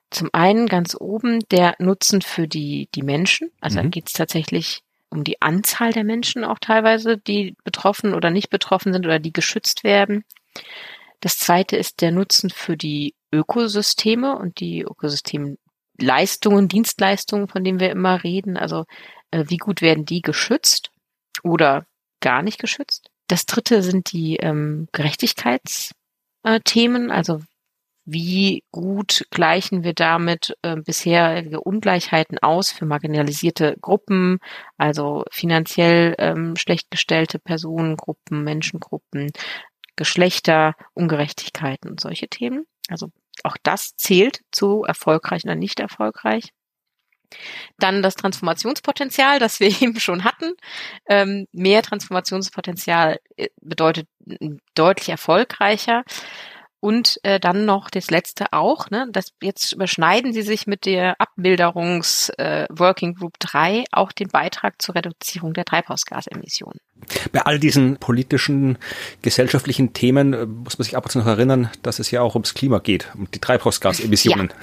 S3: Zum einen ganz oben der Nutzen für die, die Menschen. Also
S2: Mhm.
S3: da geht es tatsächlich um die Anzahl der Menschen auch teilweise, die betroffen oder nicht betroffen sind oder die geschützt werden. Das zweite ist der Nutzen für die Ökosysteme und die Ökosystemleistungen, Dienstleistungen, von denen wir immer reden. Also äh, wie gut werden die geschützt oder gar nicht geschützt? Das dritte sind die ähm, Gerechtigkeitsthemen, also wie gut gleichen wir damit äh, bisherige Ungleichheiten aus für marginalisierte Gruppen, also finanziell ähm, schlecht gestellte Personengruppen, Menschengruppen, Geschlechter, Ungerechtigkeiten und solche Themen. Also auch das zählt zu erfolgreich oder nicht erfolgreich. Dann das Transformationspotenzial, das wir eben schon hatten. Ähm, mehr Transformationspotenzial äh, bedeutet äh, deutlich erfolgreicher. Und äh, dann noch das letzte auch, ne, das jetzt überschneiden sie sich mit der Abbilderungs äh, Working Group 3 auch den Beitrag zur Reduzierung der Treibhausgasemissionen.
S2: Bei all diesen politischen, gesellschaftlichen Themen äh, muss man sich ab und zu noch erinnern, dass es ja auch ums Klima geht, um die Treibhausgasemissionen.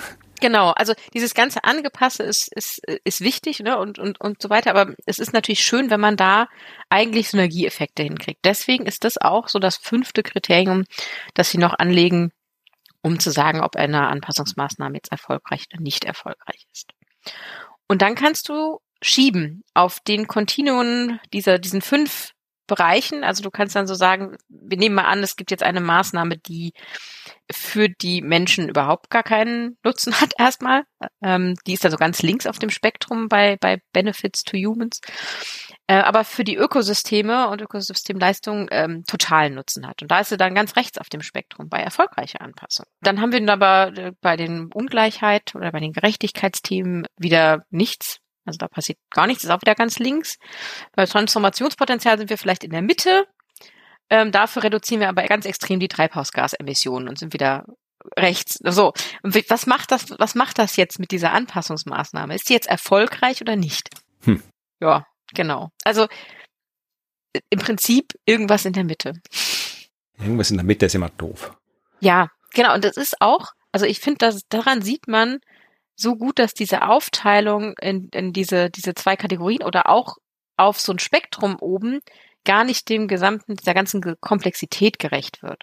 S3: Genau, also dieses ganze Angepasste ist, ist, ist wichtig ne, und, und, und so weiter, aber es ist natürlich schön, wenn man da eigentlich Synergieeffekte hinkriegt. Deswegen ist das auch so das fünfte Kriterium, das sie noch anlegen, um zu sagen, ob eine Anpassungsmaßnahme jetzt erfolgreich oder nicht erfolgreich ist. Und dann kannst du schieben auf den Kontinuen dieser, diesen fünf Bereichen. Also du kannst dann so sagen, wir nehmen mal an, es gibt jetzt eine Maßnahme, die für die Menschen überhaupt gar keinen Nutzen hat erstmal. Ähm, die ist also ganz links auf dem Spektrum bei, bei Benefits to Humans. Äh, aber für die Ökosysteme und Ökosystemleistungen ähm, totalen Nutzen hat. Und da ist sie dann ganz rechts auf dem Spektrum bei erfolgreicher Anpassung. Dann haben wir aber äh, bei den Ungleichheit oder bei den Gerechtigkeitsthemen wieder nichts. Also da passiert gar nichts, ist auch wieder ganz links. Bei Transformationspotenzial sind wir vielleicht in der Mitte. Ähm, dafür reduzieren wir aber ganz extrem die Treibhausgasemissionen und sind wieder rechts. So. Und was macht das, was macht das jetzt mit dieser Anpassungsmaßnahme? Ist die jetzt erfolgreich oder nicht?
S2: Hm.
S3: Ja, genau. Also äh, im Prinzip irgendwas in der Mitte.
S2: Irgendwas in der Mitte ist immer doof.
S3: Ja, genau. Und das ist auch, also ich finde, daran sieht man so gut, dass diese Aufteilung in, in diese, diese zwei Kategorien oder auch auf so ein Spektrum oben gar nicht dem gesamten, der ganzen Komplexität gerecht wird.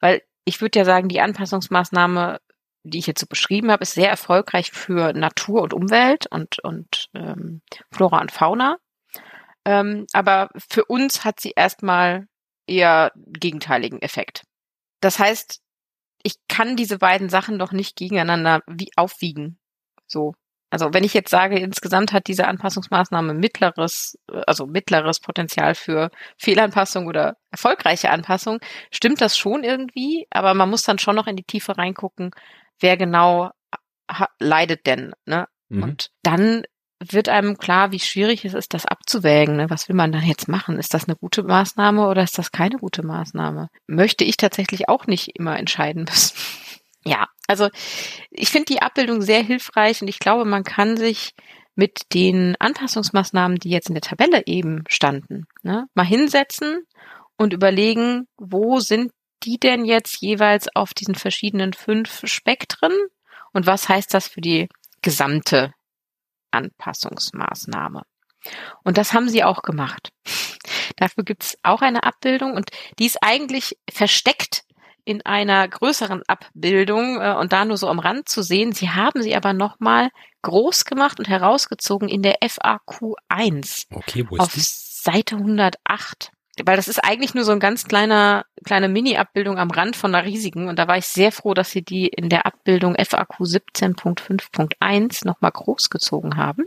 S3: Weil ich würde ja sagen, die Anpassungsmaßnahme, die ich jetzt so beschrieben habe, ist sehr erfolgreich für Natur und Umwelt und, und ähm, Flora und Fauna. Ähm, aber für uns hat sie erstmal eher gegenteiligen Effekt. Das heißt, ich kann diese beiden Sachen doch nicht gegeneinander wie aufwiegen. So. Also wenn ich jetzt sage, insgesamt hat diese Anpassungsmaßnahme mittleres, also mittleres Potenzial für Fehlanpassung oder erfolgreiche Anpassung, stimmt das schon irgendwie, aber man muss dann schon noch in die Tiefe reingucken, wer genau leidet denn, ne? Mhm. Und dann wird einem klar, wie schwierig es ist, das abzuwägen. Ne? Was will man dann jetzt machen? Ist das eine gute Maßnahme oder ist das keine gute Maßnahme? Möchte ich tatsächlich auch nicht immer entscheiden müssen. ja, also ich finde die Abbildung sehr hilfreich und ich glaube, man kann sich mit den Anpassungsmaßnahmen, die jetzt in der Tabelle eben standen, ne, mal hinsetzen und überlegen, wo sind die denn jetzt jeweils auf diesen verschiedenen fünf Spektren und was heißt das für die gesamte Anpassungsmaßnahme. Und das haben sie auch gemacht. Dafür gibt es auch eine Abbildung und die ist eigentlich versteckt in einer größeren Abbildung äh, und da nur so am Rand zu sehen. Sie haben sie aber nochmal groß gemacht und herausgezogen in der FAQ 1
S2: okay, wo
S3: ist auf
S2: die?
S3: Seite 108 weil das ist eigentlich nur so ein ganz kleiner, kleine Mini-Abbildung am Rand von einer riesigen und da war ich sehr froh, dass sie die in der Abbildung FAQ 17.5.1 nochmal groß gezogen haben.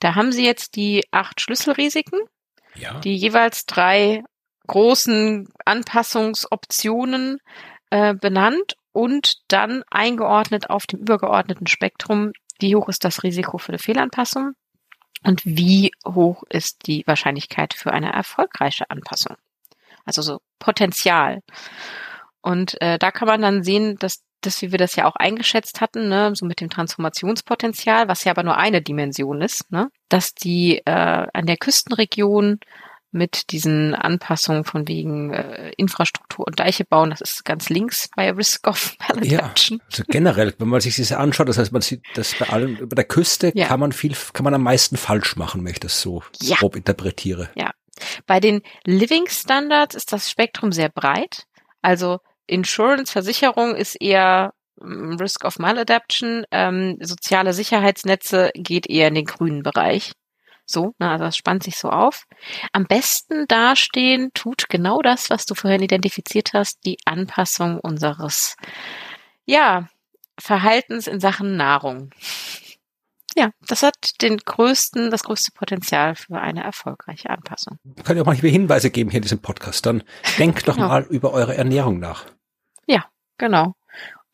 S3: Da haben sie jetzt die acht Schlüsselrisiken, ja. die jeweils drei großen Anpassungsoptionen äh, benannt und dann eingeordnet auf dem übergeordneten Spektrum, wie hoch ist das Risiko für eine Fehlanpassung, und wie hoch ist die Wahrscheinlichkeit für eine erfolgreiche Anpassung. Also so Potenzial. Und äh, da kann man dann sehen, dass das, wie wir das ja auch eingeschätzt hatten, ne, so mit dem Transformationspotenzial, was ja aber nur eine Dimension ist, ne, dass die äh, an der Küstenregion mit diesen Anpassungen von wegen äh, Infrastruktur und Deiche bauen. Das ist ganz links bei Risk of
S2: Maladaption. Ja, also generell, wenn man sich das anschaut, das heißt, man sieht, dass bei allem, bei der Küste ja. kann man viel, kann man am meisten falsch machen, wenn ich das so ja. grob interpretiere.
S3: Ja. Bei den Living Standards ist das Spektrum sehr breit. Also Insurance, Versicherung ist eher mm, Risk of Maladaption. Ähm, soziale Sicherheitsnetze geht eher in den grünen Bereich. So, ne, also das spannt sich so auf. Am besten dastehen tut genau das, was du vorhin identifiziert hast, die Anpassung unseres, ja, Verhaltens in Sachen Nahrung. Ja, das hat den größten, das größte Potenzial für eine erfolgreiche Anpassung.
S2: Ich kann ja auch manchmal Hinweise geben hier in diesem Podcast. Dann denkt doch genau. mal über eure Ernährung nach.
S3: Ja, genau.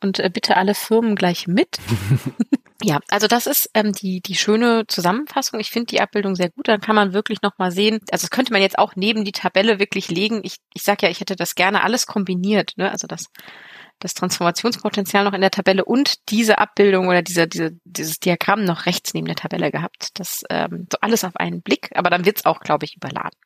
S3: Und äh, bitte alle Firmen gleich mit. Ja, also das ist ähm, die, die schöne Zusammenfassung. Ich finde die Abbildung sehr gut. Dann kann man wirklich nochmal sehen, also das könnte man jetzt auch neben die Tabelle wirklich legen. Ich, ich sage ja, ich hätte das gerne alles kombiniert, ne? Also das, das Transformationspotenzial noch in der Tabelle und diese Abbildung oder diese, diese, dieses Diagramm noch rechts neben der Tabelle gehabt. Das ähm, so alles auf einen Blick, aber dann wird's auch, glaube ich, überladen.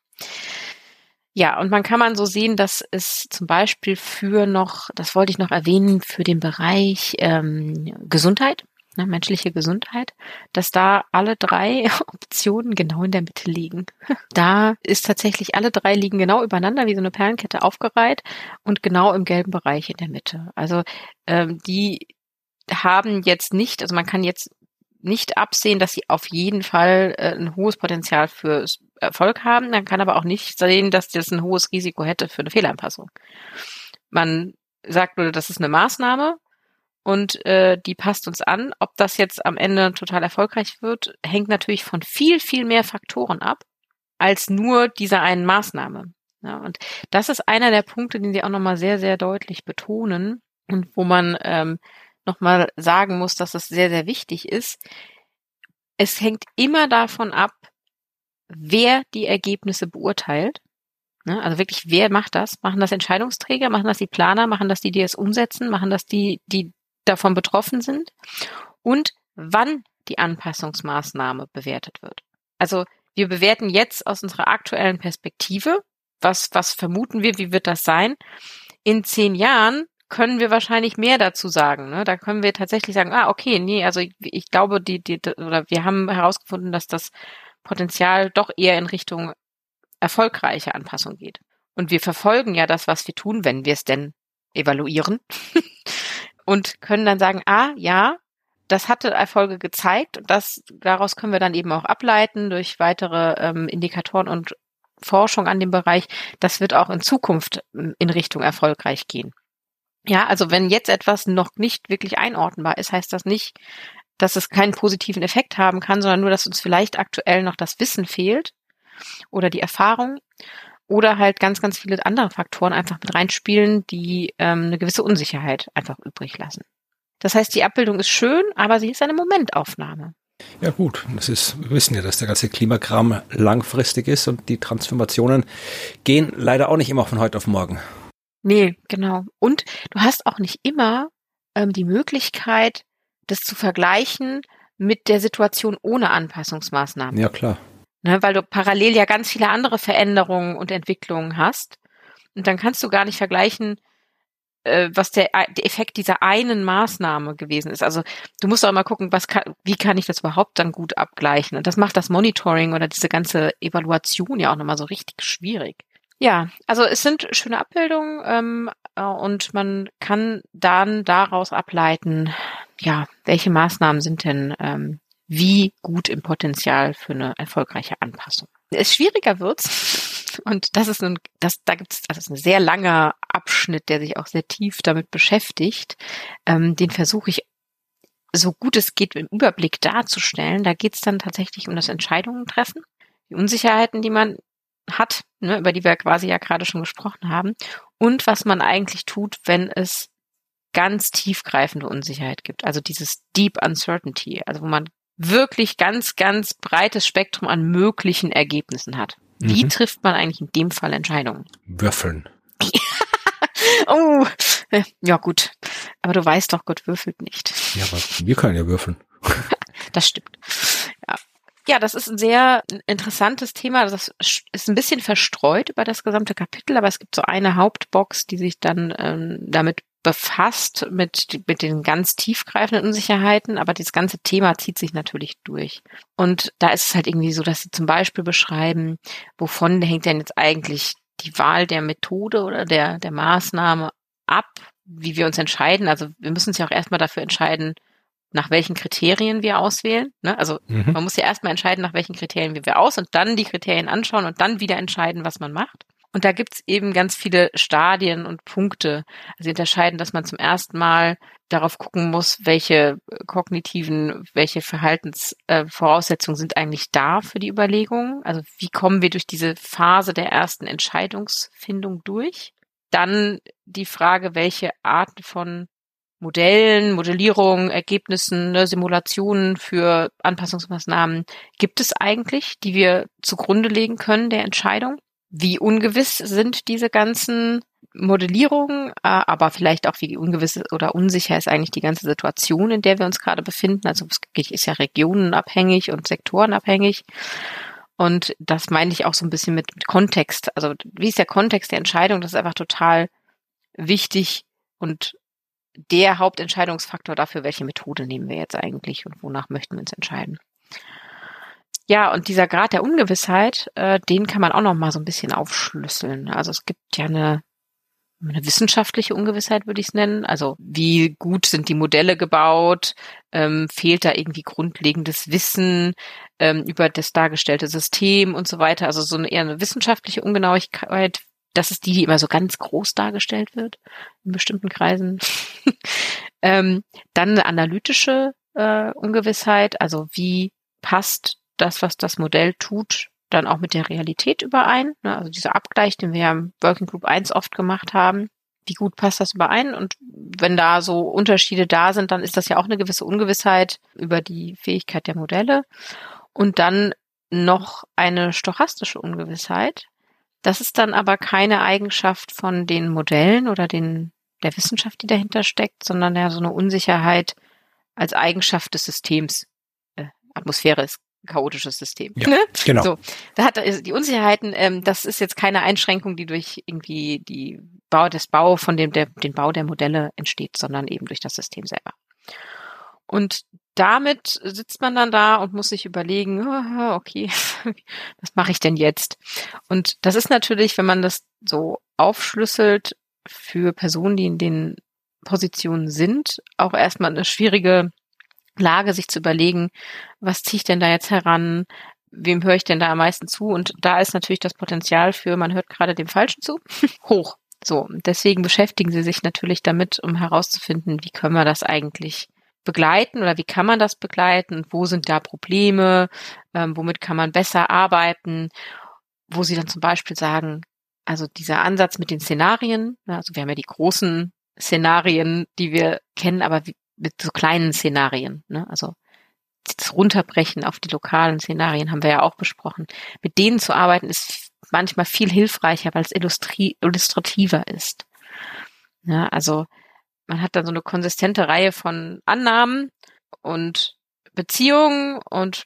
S3: Ja, und man kann man so sehen, dass es zum Beispiel für noch, das wollte ich noch erwähnen, für den Bereich ähm, Gesundheit ne, menschliche Gesundheit, dass da alle drei Optionen genau in der Mitte liegen. Da ist tatsächlich alle drei liegen genau übereinander wie so eine Perlenkette aufgereiht und genau im gelben Bereich in der Mitte. Also ähm, die haben jetzt nicht, also man kann jetzt nicht absehen, dass sie auf jeden Fall äh, ein hohes Potenzial für Erfolg haben. Man kann aber auch nicht sehen, dass das ein hohes Risiko hätte für eine Fehlanpassung. Man sagt nur, das ist eine Maßnahme und äh, die passt uns an. Ob das jetzt am Ende total erfolgreich wird, hängt natürlich von viel, viel mehr Faktoren ab, als nur dieser einen Maßnahme. Ja, und das ist einer der Punkte, den Sie auch nochmal sehr, sehr deutlich betonen und wo man ähm, nochmal sagen muss, dass es sehr, sehr wichtig ist. Es hängt immer davon ab, wer die Ergebnisse beurteilt. Ne? Also wirklich, wer macht das? Machen das Entscheidungsträger? Machen das die Planer? Machen das die, die es umsetzen? Machen das die, die davon betroffen sind und wann die Anpassungsmaßnahme bewertet wird. Also wir bewerten jetzt aus unserer aktuellen Perspektive, was, was vermuten wir, wie wird das sein? In zehn Jahren können wir wahrscheinlich mehr dazu sagen. Ne? Da können wir tatsächlich sagen, ah, okay, nee, also ich, ich glaube, die, die, oder wir haben herausgefunden, dass das Potenzial doch eher in Richtung erfolgreiche Anpassung geht. Und wir verfolgen ja das, was wir tun, wenn wir es denn evaluieren. und können dann sagen, ah, ja, das hatte Erfolge gezeigt und das, daraus können wir dann eben auch ableiten durch weitere ähm, Indikatoren und Forschung an dem Bereich. Das wird auch in Zukunft ähm, in Richtung erfolgreich gehen. Ja, also wenn jetzt etwas noch nicht wirklich einordnbar ist, heißt das nicht, dass es keinen positiven Effekt haben kann, sondern nur, dass uns vielleicht aktuell noch das Wissen fehlt oder die Erfahrung oder halt ganz, ganz viele andere Faktoren einfach mit reinspielen, die ähm, eine gewisse Unsicherheit einfach übrig lassen. Das heißt, die Abbildung ist schön, aber sie ist eine Momentaufnahme.
S2: Ja gut, das ist, wir wissen ja, dass der ganze Klimakram langfristig ist und die Transformationen gehen leider auch nicht immer von heute auf morgen.
S3: Nee, genau. Und du hast auch nicht immer ähm, die Möglichkeit, das zu vergleichen mit der Situation ohne Anpassungsmaßnahmen.
S2: Ja, klar.
S3: Ne, weil du parallel ja ganz viele andere Veränderungen und Entwicklungen hast. Und dann kannst du gar nicht vergleichen, äh, was der, der Effekt dieser einen Maßnahme gewesen ist. Also du musst auch immer gucken, was kann, wie kann ich das überhaupt dann gut abgleichen? Und das macht das Monitoring oder diese ganze Evaluation ja auch nochmal so richtig schwierig. Ja, also es sind schöne Abbildungen ähm, äh, und man kann dann daraus ableiten, ja, welche Maßnahmen sind denn ähm, wie gut im Potenzial für eine erfolgreiche Anpassung. Es schwieriger wird's und das ist ein, das, da gibt's, das ist ein sehr langer Abschnitt, der sich auch sehr tief damit beschäftigt. Ähm, den versuche ich so gut es geht im Überblick darzustellen. Da geht's dann tatsächlich um das Entscheidungen treffen, die Unsicherheiten, die man hat, ne, über die wir quasi ja gerade schon gesprochen haben, und was man eigentlich tut, wenn es ganz tiefgreifende Unsicherheit gibt. Also dieses Deep Uncertainty, also wo man wirklich ganz, ganz breites Spektrum an möglichen Ergebnissen hat. Wie mhm. trifft man eigentlich in dem Fall Entscheidungen?
S2: Würfeln.
S3: oh, ja gut. Aber du weißt doch, Gott würfelt nicht.
S2: Ja, aber wir können ja würfeln.
S3: das stimmt. Ja. Ja, das ist ein sehr interessantes Thema. Das ist ein bisschen verstreut über das gesamte Kapitel, aber es gibt so eine Hauptbox, die sich dann ähm, damit befasst mit, mit den ganz tiefgreifenden Unsicherheiten, aber das ganze Thema zieht sich natürlich durch. Und da ist es halt irgendwie so, dass sie zum Beispiel beschreiben, wovon hängt denn jetzt eigentlich die Wahl der Methode oder der, der Maßnahme ab, wie wir uns entscheiden. Also wir müssen uns ja auch erstmal dafür entscheiden, nach welchen Kriterien wir auswählen. Ne? Also mhm. man muss ja erstmal entscheiden, nach welchen Kriterien wir aus und dann die Kriterien anschauen und dann wieder entscheiden, was man macht. Und da gibt's eben ganz viele Stadien und Punkte. Also unterscheiden, dass man zum ersten Mal darauf gucken muss, welche kognitiven, welche Verhaltensvoraussetzungen äh, sind eigentlich da für die Überlegung. Also wie kommen wir durch diese Phase der ersten Entscheidungsfindung durch? Dann die Frage, welche Arten von Modellen, Modellierungen, Ergebnissen, ne, Simulationen für Anpassungsmaßnahmen gibt es eigentlich, die wir zugrunde legen können der Entscheidung? Wie ungewiss sind diese ganzen Modellierungen, äh, aber vielleicht auch wie ungewiss oder unsicher ist eigentlich die ganze Situation, in der wir uns gerade befinden. Also es ist ja regionenabhängig und sektorenabhängig. Und das meine ich auch so ein bisschen mit Kontext. Also wie ist der Kontext der Entscheidung? Das ist einfach total wichtig und der Hauptentscheidungsfaktor dafür, welche Methode nehmen wir jetzt eigentlich und wonach möchten wir uns entscheiden. Ja, und dieser Grad der Ungewissheit, äh, den kann man auch noch mal so ein bisschen aufschlüsseln. Also es gibt ja eine, eine wissenschaftliche Ungewissheit, würde ich es nennen. Also wie gut sind die Modelle gebaut? Ähm, fehlt da irgendwie grundlegendes Wissen ähm, über das dargestellte System und so weiter? Also so eine eher eine wissenschaftliche Ungenauigkeit, das ist die, die immer so ganz groß dargestellt wird in bestimmten Kreisen. ähm, dann eine analytische äh, Ungewissheit, also wie passt das, was das Modell tut, dann auch mit der Realität überein? Ne? Also dieser Abgleich, den wir ja im Working Group 1 oft gemacht haben, wie gut passt das überein? Und wenn da so Unterschiede da sind, dann ist das ja auch eine gewisse Ungewissheit über die Fähigkeit der Modelle. Und dann noch eine stochastische Ungewissheit, das ist dann aber keine Eigenschaft von den Modellen oder den, der Wissenschaft, die dahinter steckt, sondern ja so eine Unsicherheit als Eigenschaft des Systems. Äh, Atmosphäre ist chaotisches System.
S2: Ja, ne? Genau.
S3: So, da hat die Unsicherheiten, ähm, das ist jetzt keine Einschränkung, die durch irgendwie die Bau, des Bau von dem, der, den Bau der Modelle entsteht, sondern eben durch das System selber. Und damit sitzt man dann da und muss sich überlegen, okay, was mache ich denn jetzt? Und das ist natürlich, wenn man das so aufschlüsselt für Personen, die in den Positionen sind, auch erstmal eine schwierige Lage, sich zu überlegen, was ziehe ich denn da jetzt heran, wem höre ich denn da am meisten zu? Und da ist natürlich das Potenzial für, man hört gerade dem Falschen zu, hoch. So, deswegen beschäftigen sie sich natürlich damit, um herauszufinden, wie können wir das eigentlich begleiten oder wie kann man das begleiten, wo sind da Probleme, ähm, womit kann man besser arbeiten, wo sie dann zum Beispiel sagen, also dieser Ansatz mit den Szenarien, ne, also wir haben ja die großen Szenarien, die wir kennen, aber mit so kleinen Szenarien, ne? also das Runterbrechen auf die lokalen Szenarien haben wir ja auch besprochen. Mit denen zu arbeiten ist manchmal viel hilfreicher, weil es illustrativer ist. Ja, also man hat dann so eine konsistente Reihe von Annahmen und Beziehungen und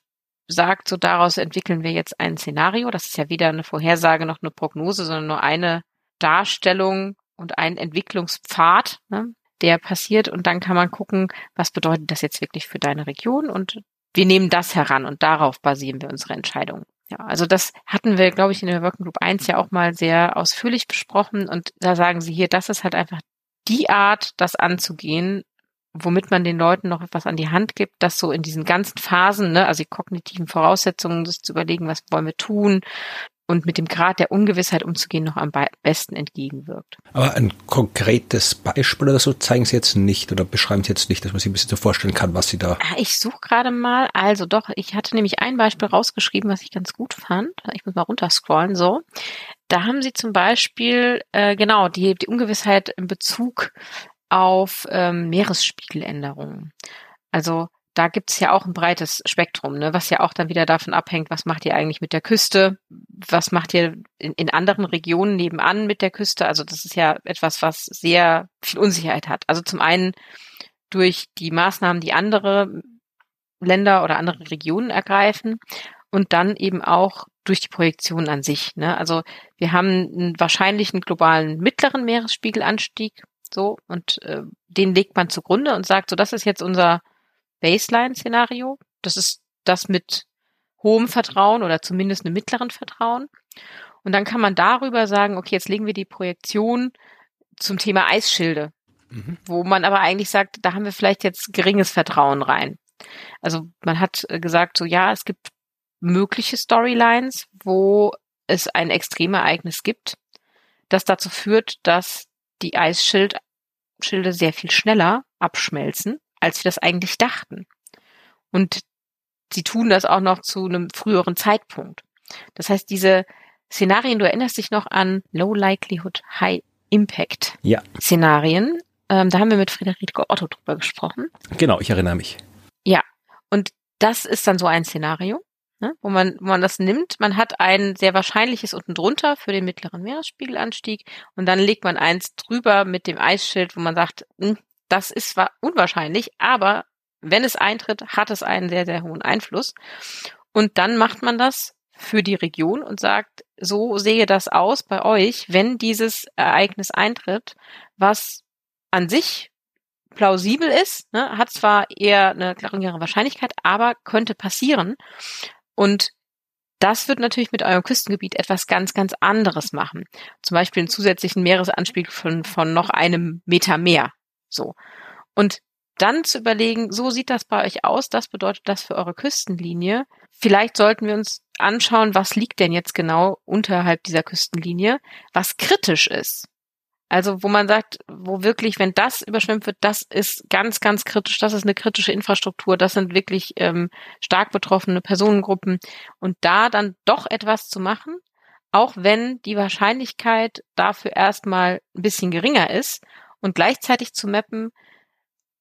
S3: sagt, so daraus entwickeln wir jetzt ein Szenario. Das ist ja weder eine Vorhersage noch eine Prognose, sondern nur eine Darstellung und ein Entwicklungspfad, ne, der passiert. Und dann kann man gucken, was bedeutet das jetzt wirklich für deine Region und wir nehmen das heran und darauf basieren wir unsere Entscheidungen. Ja, also das hatten wir, glaube ich, in der Working Group 1 ja auch mal sehr ausführlich besprochen und da sagen sie hier, das ist halt einfach die Art, das anzugehen, womit man den Leuten noch etwas an die Hand gibt, das so in diesen ganzen Phasen, ne, also die kognitiven Voraussetzungen, sich zu überlegen, was wollen wir tun, und mit dem Grad der Ungewissheit umzugehen noch am besten entgegenwirkt.
S2: Aber ein konkretes Beispiel oder so zeigen Sie jetzt nicht oder beschreiben Sie jetzt nicht, dass man sich ein bisschen so vorstellen kann, was Sie da.
S3: Ah, ich suche gerade mal, also doch, ich hatte nämlich ein Beispiel rausgeschrieben, was ich ganz gut fand. Ich muss mal runterscrollen, so. Da haben Sie zum Beispiel, äh, genau, die, die Ungewissheit in Bezug auf ähm, Meeresspiegeländerungen. Also da gibt's ja auch ein breites Spektrum, ne, was ja auch dann wieder davon abhängt, was macht ihr eigentlich mit der Küste, was macht ihr in, in anderen Regionen nebenan mit der Küste. Also das ist ja etwas, was sehr viel Unsicherheit hat. Also zum einen durch die Maßnahmen, die andere Länder oder andere Regionen ergreifen und dann eben auch durch die Projektion an sich. Ne? Also wir haben einen wahrscheinlichen globalen mittleren Meeresspiegelanstieg, so und äh, den legt man zugrunde und sagt, so das ist jetzt unser Baseline-Szenario. Das ist das mit hohem Vertrauen oder zumindest einem mittleren Vertrauen. Und dann kann man darüber sagen, okay, jetzt legen wir die Projektion zum Thema Eisschilde, mhm. wo man aber eigentlich sagt, da haben wir vielleicht jetzt geringes Vertrauen rein. Also man hat äh, gesagt, so ja, es gibt mögliche Storylines, wo es ein Extremereignis gibt, das dazu führt, dass die Eisschilde sehr viel schneller abschmelzen als wir das eigentlich dachten. Und sie tun das auch noch zu einem früheren Zeitpunkt. Das heißt, diese Szenarien, du erinnerst dich noch an Low Likelihood, High Impact
S2: ja.
S3: Szenarien. Ähm, da haben wir mit Friederike Otto drüber gesprochen.
S2: Genau, ich erinnere mich.
S3: Ja, und das ist dann so ein Szenario, ne, wo man, wo man das nimmt. Man hat ein sehr wahrscheinliches unten drunter für den mittleren Meeresspiegelanstieg und dann legt man eins drüber mit dem Eisschild, wo man sagt, mh, hm, das ist zwar unwahrscheinlich, aber wenn es eintritt, hat es einen sehr, sehr hohen Einfluss. Und dann macht man das für die Region und sagt, so sehe das aus bei euch, wenn dieses Ereignis eintritt, was an sich plausibel ist, ne, hat zwar eher eine geringere Wahrscheinlichkeit, aber könnte passieren. Und das wird natürlich mit eurem Küstengebiet etwas ganz, ganz anderes machen. Zum Beispiel einen zusätzlichen Meeresanstieg von, von noch einem Meter mehr. So. Und dann zu überlegen, so sieht das bei euch aus, das bedeutet das für eure Küstenlinie. Vielleicht sollten wir uns anschauen, was liegt denn jetzt genau unterhalb dieser Küstenlinie, was kritisch ist. Also wo man sagt, wo wirklich, wenn das überschwemmt wird, das ist ganz, ganz kritisch, das ist eine kritische Infrastruktur, das sind wirklich ähm, stark betroffene Personengruppen. Und da dann doch etwas zu machen, auch wenn die Wahrscheinlichkeit dafür erstmal ein bisschen geringer ist und gleichzeitig zu mappen,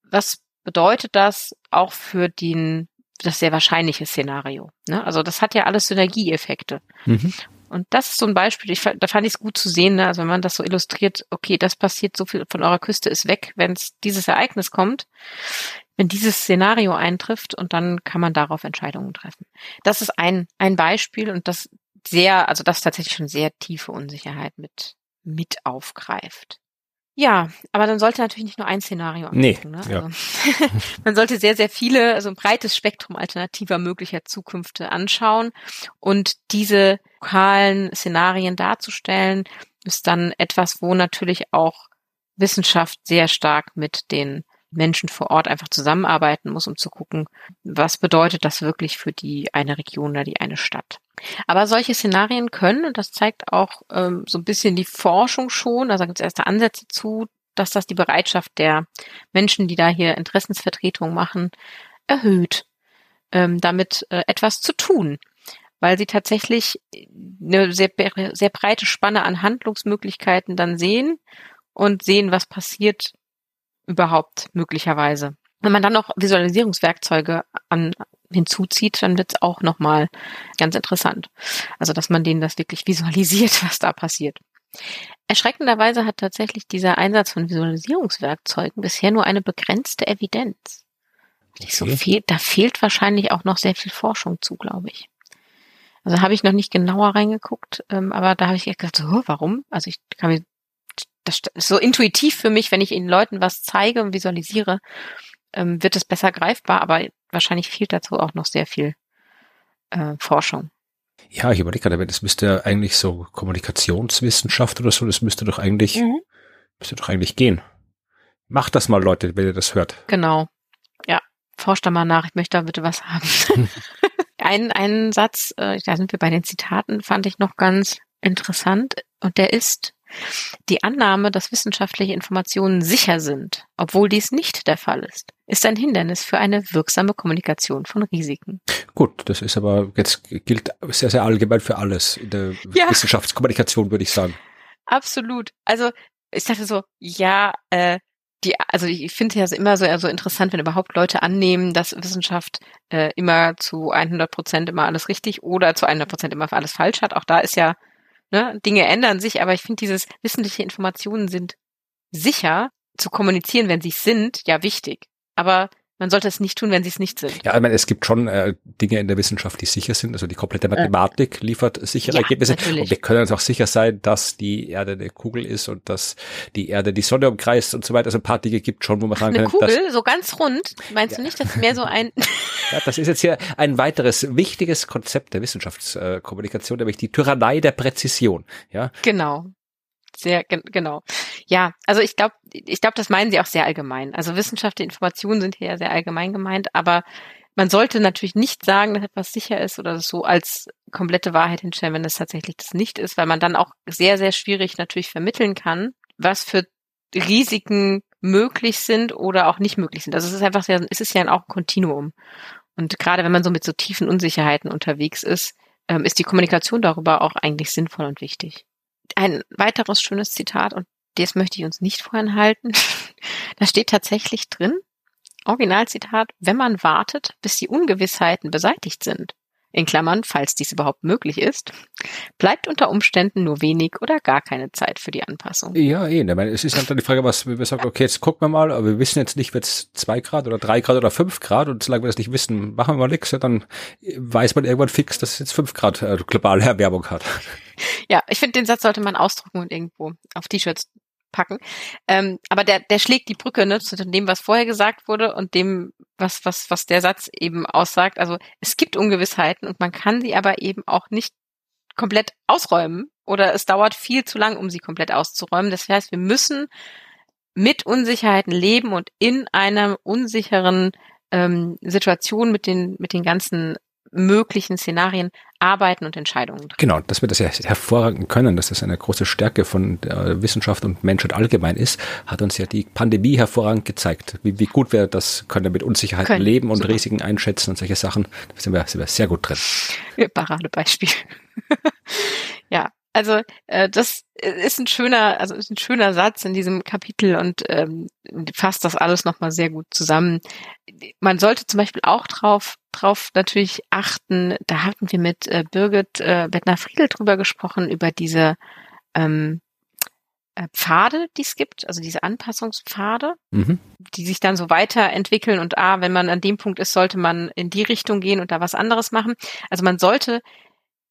S3: was bedeutet das auch für den, das sehr wahrscheinliche Szenario. Ne? Also das hat ja alles Synergieeffekte. Mhm. Und das ist so ein Beispiel, ich, da fand ich es gut zu sehen, ne? also wenn man das so illustriert, okay, das passiert, so viel von eurer Küste ist weg, wenn es dieses Ereignis kommt, wenn dieses Szenario eintrifft und dann kann man darauf Entscheidungen treffen. Das ist ein, ein Beispiel und das sehr, also das tatsächlich schon sehr tiefe Unsicherheit mit, mit aufgreift. Ja, aber dann sollte natürlich nicht nur ein Szenario
S2: angucken. Nee, ne?
S3: ja. Also, man sollte sehr, sehr viele, also ein breites Spektrum alternativer möglicher Zukünfte anschauen. Und diese lokalen Szenarien darzustellen, ist dann etwas, wo natürlich auch Wissenschaft sehr stark mit den Menschen vor Ort einfach zusammenarbeiten muss, um zu gucken, was bedeutet das wirklich für die eine Region oder die eine Stadt. Aber solche Szenarien können, und das zeigt auch ähm, so ein bisschen die Forschung schon, also gibt es erste Ansätze zu, dass das die Bereitschaft der Menschen, die da hier Interessensvertretung machen, erhöht, ähm, damit äh, etwas zu tun, weil sie tatsächlich eine sehr, sehr breite Spanne an Handlungsmöglichkeiten dann sehen und sehen, was passiert überhaupt möglicherweise. Wenn man dann noch Visualisierungswerkzeuge an, hinzuzieht, dann wird es auch nochmal ganz interessant. Also, dass man denen das wirklich visualisiert, was da passiert. Erschreckenderweise hat tatsächlich dieser Einsatz von Visualisierungswerkzeugen bisher nur eine begrenzte Evidenz. Okay. So viel, da fehlt wahrscheinlich auch noch sehr viel Forschung zu, glaube ich. Also habe ich noch nicht genauer reingeguckt, ähm, aber da habe ich gedacht, so, warum? Also ich kann mir, das ist so intuitiv für mich, wenn ich den Leuten was zeige und visualisiere, ähm, wird es besser greifbar, aber wahrscheinlich fehlt dazu auch noch sehr viel äh, Forschung.
S2: Ja, ich überlege gerade, das müsste ja eigentlich so Kommunikationswissenschaft oder so, das müsste doch eigentlich, mhm. müsste doch eigentlich gehen. Macht das mal, Leute, wenn ihr das hört.
S3: Genau. Ja, forscht da mal nach. Ich möchte da bitte was haben. ein, einen Satz, äh, da sind wir bei den Zitaten, fand ich noch ganz interessant. Und der ist, die Annahme, dass wissenschaftliche Informationen sicher sind, obwohl dies nicht der Fall ist, ist ein Hindernis für eine wirksame Kommunikation von Risiken.
S2: Gut, das ist aber jetzt gilt sehr, sehr allgemein für alles in der ja. Wissenschaftskommunikation, würde ich sagen.
S3: Absolut. Also ich dachte so, ja, äh, die, also ich finde ja immer so, also interessant, wenn überhaupt Leute annehmen, dass Wissenschaft äh, immer zu 100 Prozent immer alles richtig oder zu 100 Prozent immer alles falsch hat. Auch da ist ja Ne? Dinge ändern sich, aber ich finde dieses wissentliche Informationen sind sicher zu kommunizieren, wenn sie sind, ja wichtig. Aber man sollte es nicht tun, wenn sie es nicht sind.
S2: Ja, ich meine, es gibt schon äh, Dinge in der Wissenschaft, die sicher sind. Also die komplette Mathematik liefert sichere ja, Ergebnisse. Natürlich. Und wir können uns auch sicher sein, dass die Erde eine Kugel ist und dass die Erde die Sonne umkreist und so weiter. Also ein paar Dinge gibt schon, wo man sagen
S3: eine
S2: kann.
S3: Eine Kugel, so ganz rund. Meinst ja. du nicht, dass mehr so ein...
S2: ja, das ist jetzt hier ein weiteres wichtiges Konzept der Wissenschaftskommunikation, nämlich die Tyrannei der Präzision. Ja.
S3: Genau. Sehr, genau. Ja, also ich glaube, ich glaube, das meinen sie auch sehr allgemein. Also Wissenschaft, Informationen sind hier ja sehr allgemein gemeint, aber man sollte natürlich nicht sagen, dass etwas sicher ist oder so als komplette Wahrheit hinstellen, wenn es tatsächlich das nicht ist, weil man dann auch sehr, sehr schwierig natürlich vermitteln kann, was für Risiken möglich sind oder auch nicht möglich sind. Also es ist einfach sehr, es ist ja auch ein Kontinuum. Und gerade wenn man so mit so tiefen Unsicherheiten unterwegs ist, ähm, ist die Kommunikation darüber auch eigentlich sinnvoll und wichtig ein weiteres schönes Zitat, und das möchte ich uns nicht vorenthalten. da steht tatsächlich drin, Originalzitat, wenn man wartet, bis die Ungewissheiten beseitigt sind, in Klammern, falls dies überhaupt möglich ist, bleibt unter Umständen nur wenig oder gar keine Zeit für die Anpassung.
S2: Ja, eh. Ich meine, es ist halt dann die Frage, was wir sagen, okay, jetzt gucken wir mal, aber wir wissen jetzt nicht, wird es zwei Grad oder drei Grad oder fünf Grad und solange wir das nicht wissen, machen wir mal nichts, ja, dann weiß man irgendwann fix, dass es jetzt fünf Grad äh, globale Erwärmung hat.
S3: Ja, ich finde, den Satz sollte man ausdrucken und irgendwo auf T-Shirts packen. Ähm, aber der, der schlägt die Brücke ne, zu dem, was vorher gesagt wurde und dem, was, was, was der Satz eben aussagt. Also es gibt Ungewissheiten und man kann sie aber eben auch nicht komplett ausräumen oder es dauert viel zu lang, um sie komplett auszuräumen. Das heißt, wir müssen mit Unsicherheiten leben und in einer unsicheren ähm, Situation mit den, mit den ganzen möglichen Szenarien arbeiten und Entscheidungen
S2: treffen. Genau, dass wir das ja hervorragend können, dass das eine große Stärke von Wissenschaft und Menschheit allgemein ist, hat uns ja die Pandemie hervorragend gezeigt, wie, wie gut wir das können mit Unsicherheiten können. leben und Super. Risiken einschätzen und solche Sachen. Da sind wir, sind wir sehr gut drin.
S3: Paradebeispiel. ja, also äh, das ist ein schöner, also ist ein schöner Satz in diesem Kapitel und ähm, fasst das alles nochmal sehr gut zusammen. Man sollte zum Beispiel auch drauf, drauf natürlich achten. Da hatten wir mit äh, Birgit äh, Bettner-Friedel drüber gesprochen über diese ähm, äh, Pfade, die es gibt, also diese Anpassungspfade, mhm. die sich dann so weiterentwickeln und ah, wenn man an dem Punkt ist, sollte man in die Richtung gehen und da was anderes machen. Also man sollte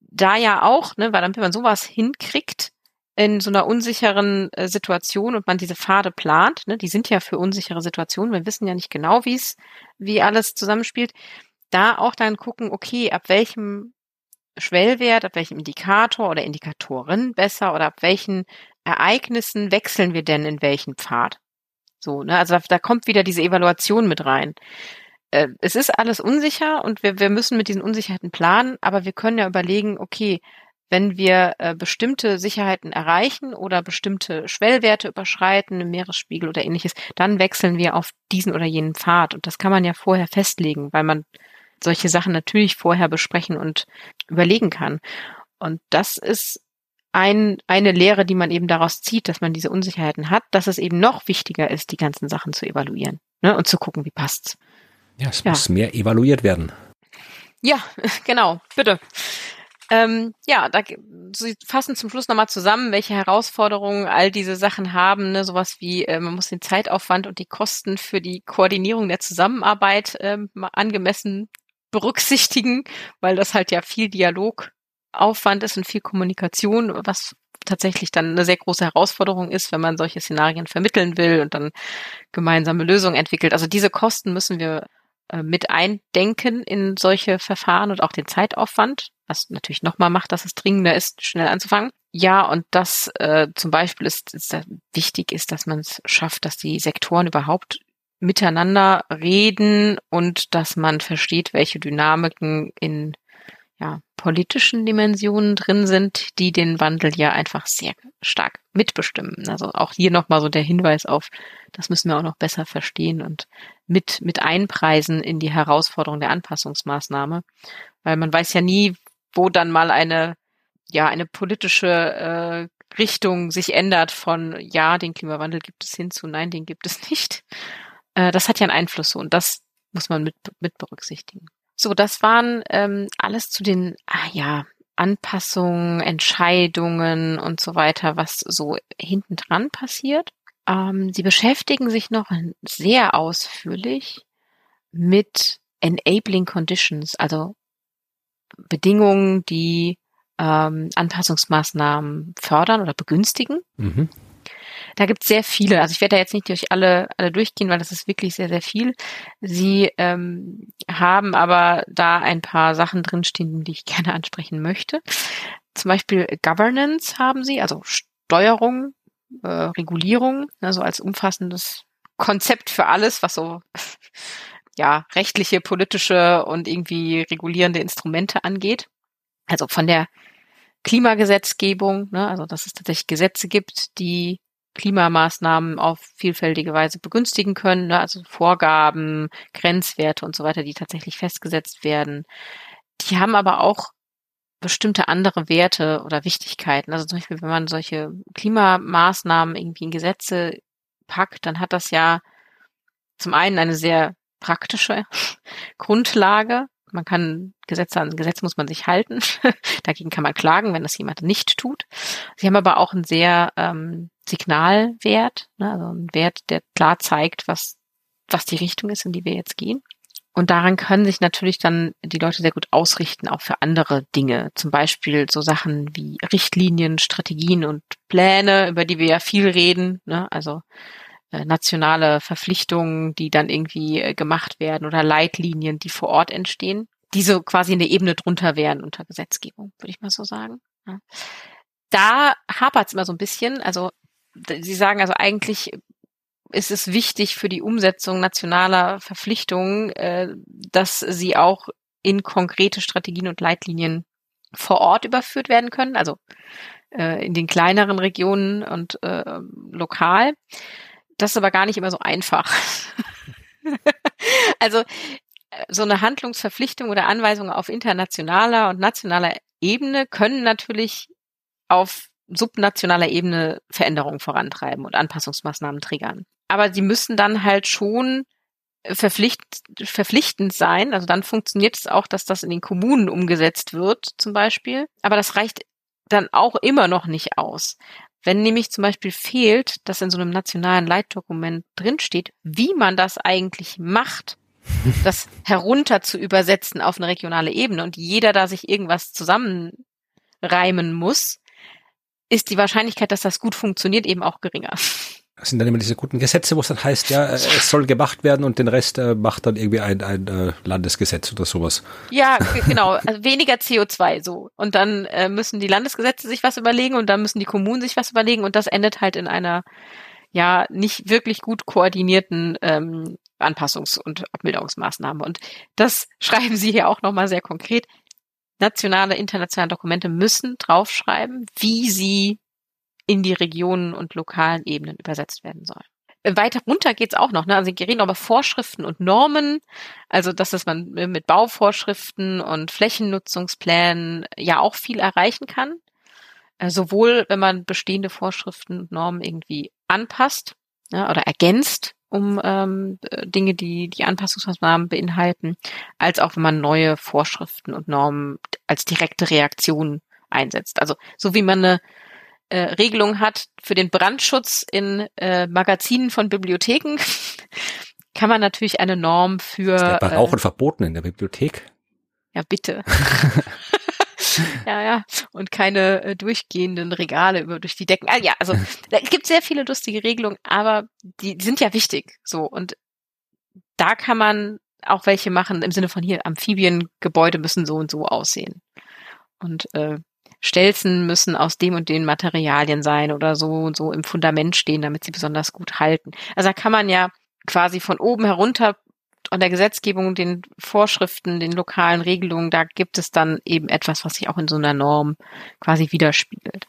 S3: da ja auch, ne, weil dann, wenn man sowas hinkriegt in so einer unsicheren äh, Situation und man diese Pfade plant, ne, die sind ja für unsichere Situationen, wir wissen ja nicht genau, wie es, wie alles zusammenspielt, da auch dann gucken, okay, ab welchem Schwellwert, ab welchem Indikator oder Indikatorin besser oder ab welchen Ereignissen wechseln wir denn in welchen Pfad? So, ne? Also da, da kommt wieder diese Evaluation mit rein. Äh, es ist alles unsicher und wir, wir müssen mit diesen Unsicherheiten planen, aber wir können ja überlegen, okay, wenn wir äh, bestimmte Sicherheiten erreichen oder bestimmte Schwellwerte überschreiten, im Meeresspiegel oder ähnliches, dann wechseln wir auf diesen oder jenen Pfad. Und das kann man ja vorher festlegen, weil man solche Sachen natürlich vorher besprechen und überlegen kann. Und das ist ein, eine Lehre, die man eben daraus zieht, dass man diese Unsicherheiten hat, dass es eben noch wichtiger ist, die ganzen Sachen zu evaluieren ne, und zu gucken, wie passt's.
S2: Ja, es ja. muss mehr evaluiert werden.
S3: Ja, genau, bitte. Ähm, ja, da Sie fassen zum Schluss nochmal zusammen, welche Herausforderungen all diese Sachen haben. Ne? Sowas wie, äh, man muss den Zeitaufwand und die Kosten für die Koordinierung der Zusammenarbeit äh, angemessen berücksichtigen, weil das halt ja viel Dialogaufwand ist und viel Kommunikation, was tatsächlich dann eine sehr große Herausforderung ist, wenn man solche Szenarien vermitteln will und dann gemeinsame Lösungen entwickelt. Also diese Kosten müssen wir äh, mit eindenken in solche Verfahren und auch den Zeitaufwand, was natürlich nochmal macht, dass es dringender ist, schnell anzufangen. Ja, und das äh, zum Beispiel ist, ist wichtig ist, dass man es schafft, dass die Sektoren überhaupt miteinander reden und dass man versteht, welche Dynamiken in ja, politischen Dimensionen drin sind, die den Wandel ja einfach sehr stark mitbestimmen. Also auch hier nochmal so der Hinweis auf, das müssen wir auch noch besser verstehen und mit, mit einpreisen in die Herausforderung der Anpassungsmaßnahme. Weil man weiß ja nie, wo dann mal eine, ja, eine politische äh, Richtung sich ändert von, ja, den Klimawandel gibt es hin zu, nein, den gibt es nicht. Äh, das hat ja einen Einfluss so und das muss man mit, mit berücksichtigen. So, das waren ähm, alles zu den, ah ja, Anpassungen, Entscheidungen und so weiter, was so hinten dran passiert. Ähm, sie beschäftigen sich noch sehr ausführlich mit Enabling Conditions, also Bedingungen, die ähm, Anpassungsmaßnahmen fördern oder begünstigen. Mhm. Da gibt es sehr viele. Also ich werde da jetzt nicht durch alle, alle durchgehen, weil das ist wirklich sehr, sehr viel. Sie ähm, haben aber da ein paar Sachen drinstehen, die ich gerne ansprechen möchte. Zum Beispiel Governance haben sie, also Steuerung, äh, Regulierung, also als umfassendes Konzept für alles, was so ja rechtliche, politische und irgendwie regulierende Instrumente angeht. Also von der Klimagesetzgebung, ne, also dass es tatsächlich Gesetze gibt, die Klimamaßnahmen auf vielfältige Weise begünstigen können, ne? also Vorgaben, Grenzwerte und so weiter, die tatsächlich festgesetzt werden. Die haben aber auch bestimmte andere Werte oder Wichtigkeiten. Also zum Beispiel, wenn man solche Klimamaßnahmen irgendwie in Gesetze packt, dann hat das ja zum einen eine sehr praktische Grundlage. Man kann Gesetze an Gesetz muss man sich halten. Dagegen kann man klagen, wenn das jemand nicht tut. Sie haben aber auch einen sehr ähm, Signalwert, ne, also ein Wert, der klar zeigt, was, was die Richtung ist, in die wir jetzt gehen. Und daran können sich natürlich dann die Leute sehr gut ausrichten, auch für andere Dinge. Zum Beispiel so Sachen wie Richtlinien, Strategien und Pläne, über die wir ja viel reden. Ne? Also nationale Verpflichtungen, die dann irgendwie äh, gemacht werden oder Leitlinien, die vor Ort entstehen, die so quasi in der Ebene drunter wären unter Gesetzgebung, würde ich mal so sagen. Ja. Da hapert es immer so ein bisschen. Also Sie sagen also eigentlich ist es wichtig für die Umsetzung nationaler Verpflichtungen, äh, dass sie auch in konkrete Strategien und Leitlinien vor Ort überführt werden können, also äh, in den kleineren Regionen und äh, lokal. Das ist aber gar nicht immer so einfach. also so eine Handlungsverpflichtung oder Anweisung auf internationaler und nationaler Ebene können natürlich auf subnationaler Ebene Veränderungen vorantreiben und Anpassungsmaßnahmen triggern. Aber die müssen dann halt schon verpflicht, verpflichtend sein. Also dann funktioniert es auch, dass das in den Kommunen umgesetzt wird, zum Beispiel. Aber das reicht dann auch immer noch nicht aus. Wenn nämlich zum Beispiel fehlt, dass in so einem nationalen Leitdokument drinsteht, wie man das eigentlich macht, das herunter zu übersetzen auf eine regionale Ebene und jeder da sich irgendwas zusammenreimen muss, ist die Wahrscheinlichkeit, dass das gut funktioniert, eben auch geringer.
S2: Das sind dann immer diese guten Gesetze, wo es dann heißt, ja, es soll gemacht werden und den Rest äh, macht dann irgendwie ein, ein äh, Landesgesetz oder sowas.
S3: Ja, genau. Also weniger CO2 so. Und dann äh, müssen die Landesgesetze sich was überlegen und dann müssen die Kommunen sich was überlegen und das endet halt in einer ja nicht wirklich gut koordinierten ähm, Anpassungs- und Abmilderungsmaßnahmen. Und das schreiben Sie hier auch nochmal sehr konkret. Nationale, internationale Dokumente müssen draufschreiben, wie sie in die Regionen und lokalen Ebenen übersetzt werden sollen. Weiter runter geht's auch noch. Ne? Also wir reden über Vorschriften und Normen. Also dass das man mit Bauvorschriften und Flächennutzungsplänen ja auch viel erreichen kann. Äh, sowohl wenn man bestehende Vorschriften und Normen irgendwie anpasst ja, oder ergänzt um ähm, Dinge, die die Anpassungsmaßnahmen beinhalten, als auch wenn man neue Vorschriften und Normen als direkte Reaktion einsetzt. Also so wie man eine äh, Regelung hat für den Brandschutz in äh, Magazinen von Bibliotheken, kann man natürlich eine Norm für. Ist
S2: der Rauchen äh, verboten in der Bibliothek?
S3: Ja, bitte. ja, ja. Und keine äh, durchgehenden Regale über durch die Decken. Ah, ja, also es gibt sehr viele lustige Regelungen, aber die, die sind ja wichtig. So und da kann man auch welche machen im Sinne von hier Amphibiengebäude müssen so und so aussehen und äh, Stelzen müssen aus dem und den Materialien sein oder so und so im Fundament stehen, damit sie besonders gut halten. Also da kann man ja quasi von oben herunter an der Gesetzgebung, den Vorschriften, den lokalen Regelungen, da gibt es dann eben etwas, was sich auch in so einer Norm quasi widerspiegelt.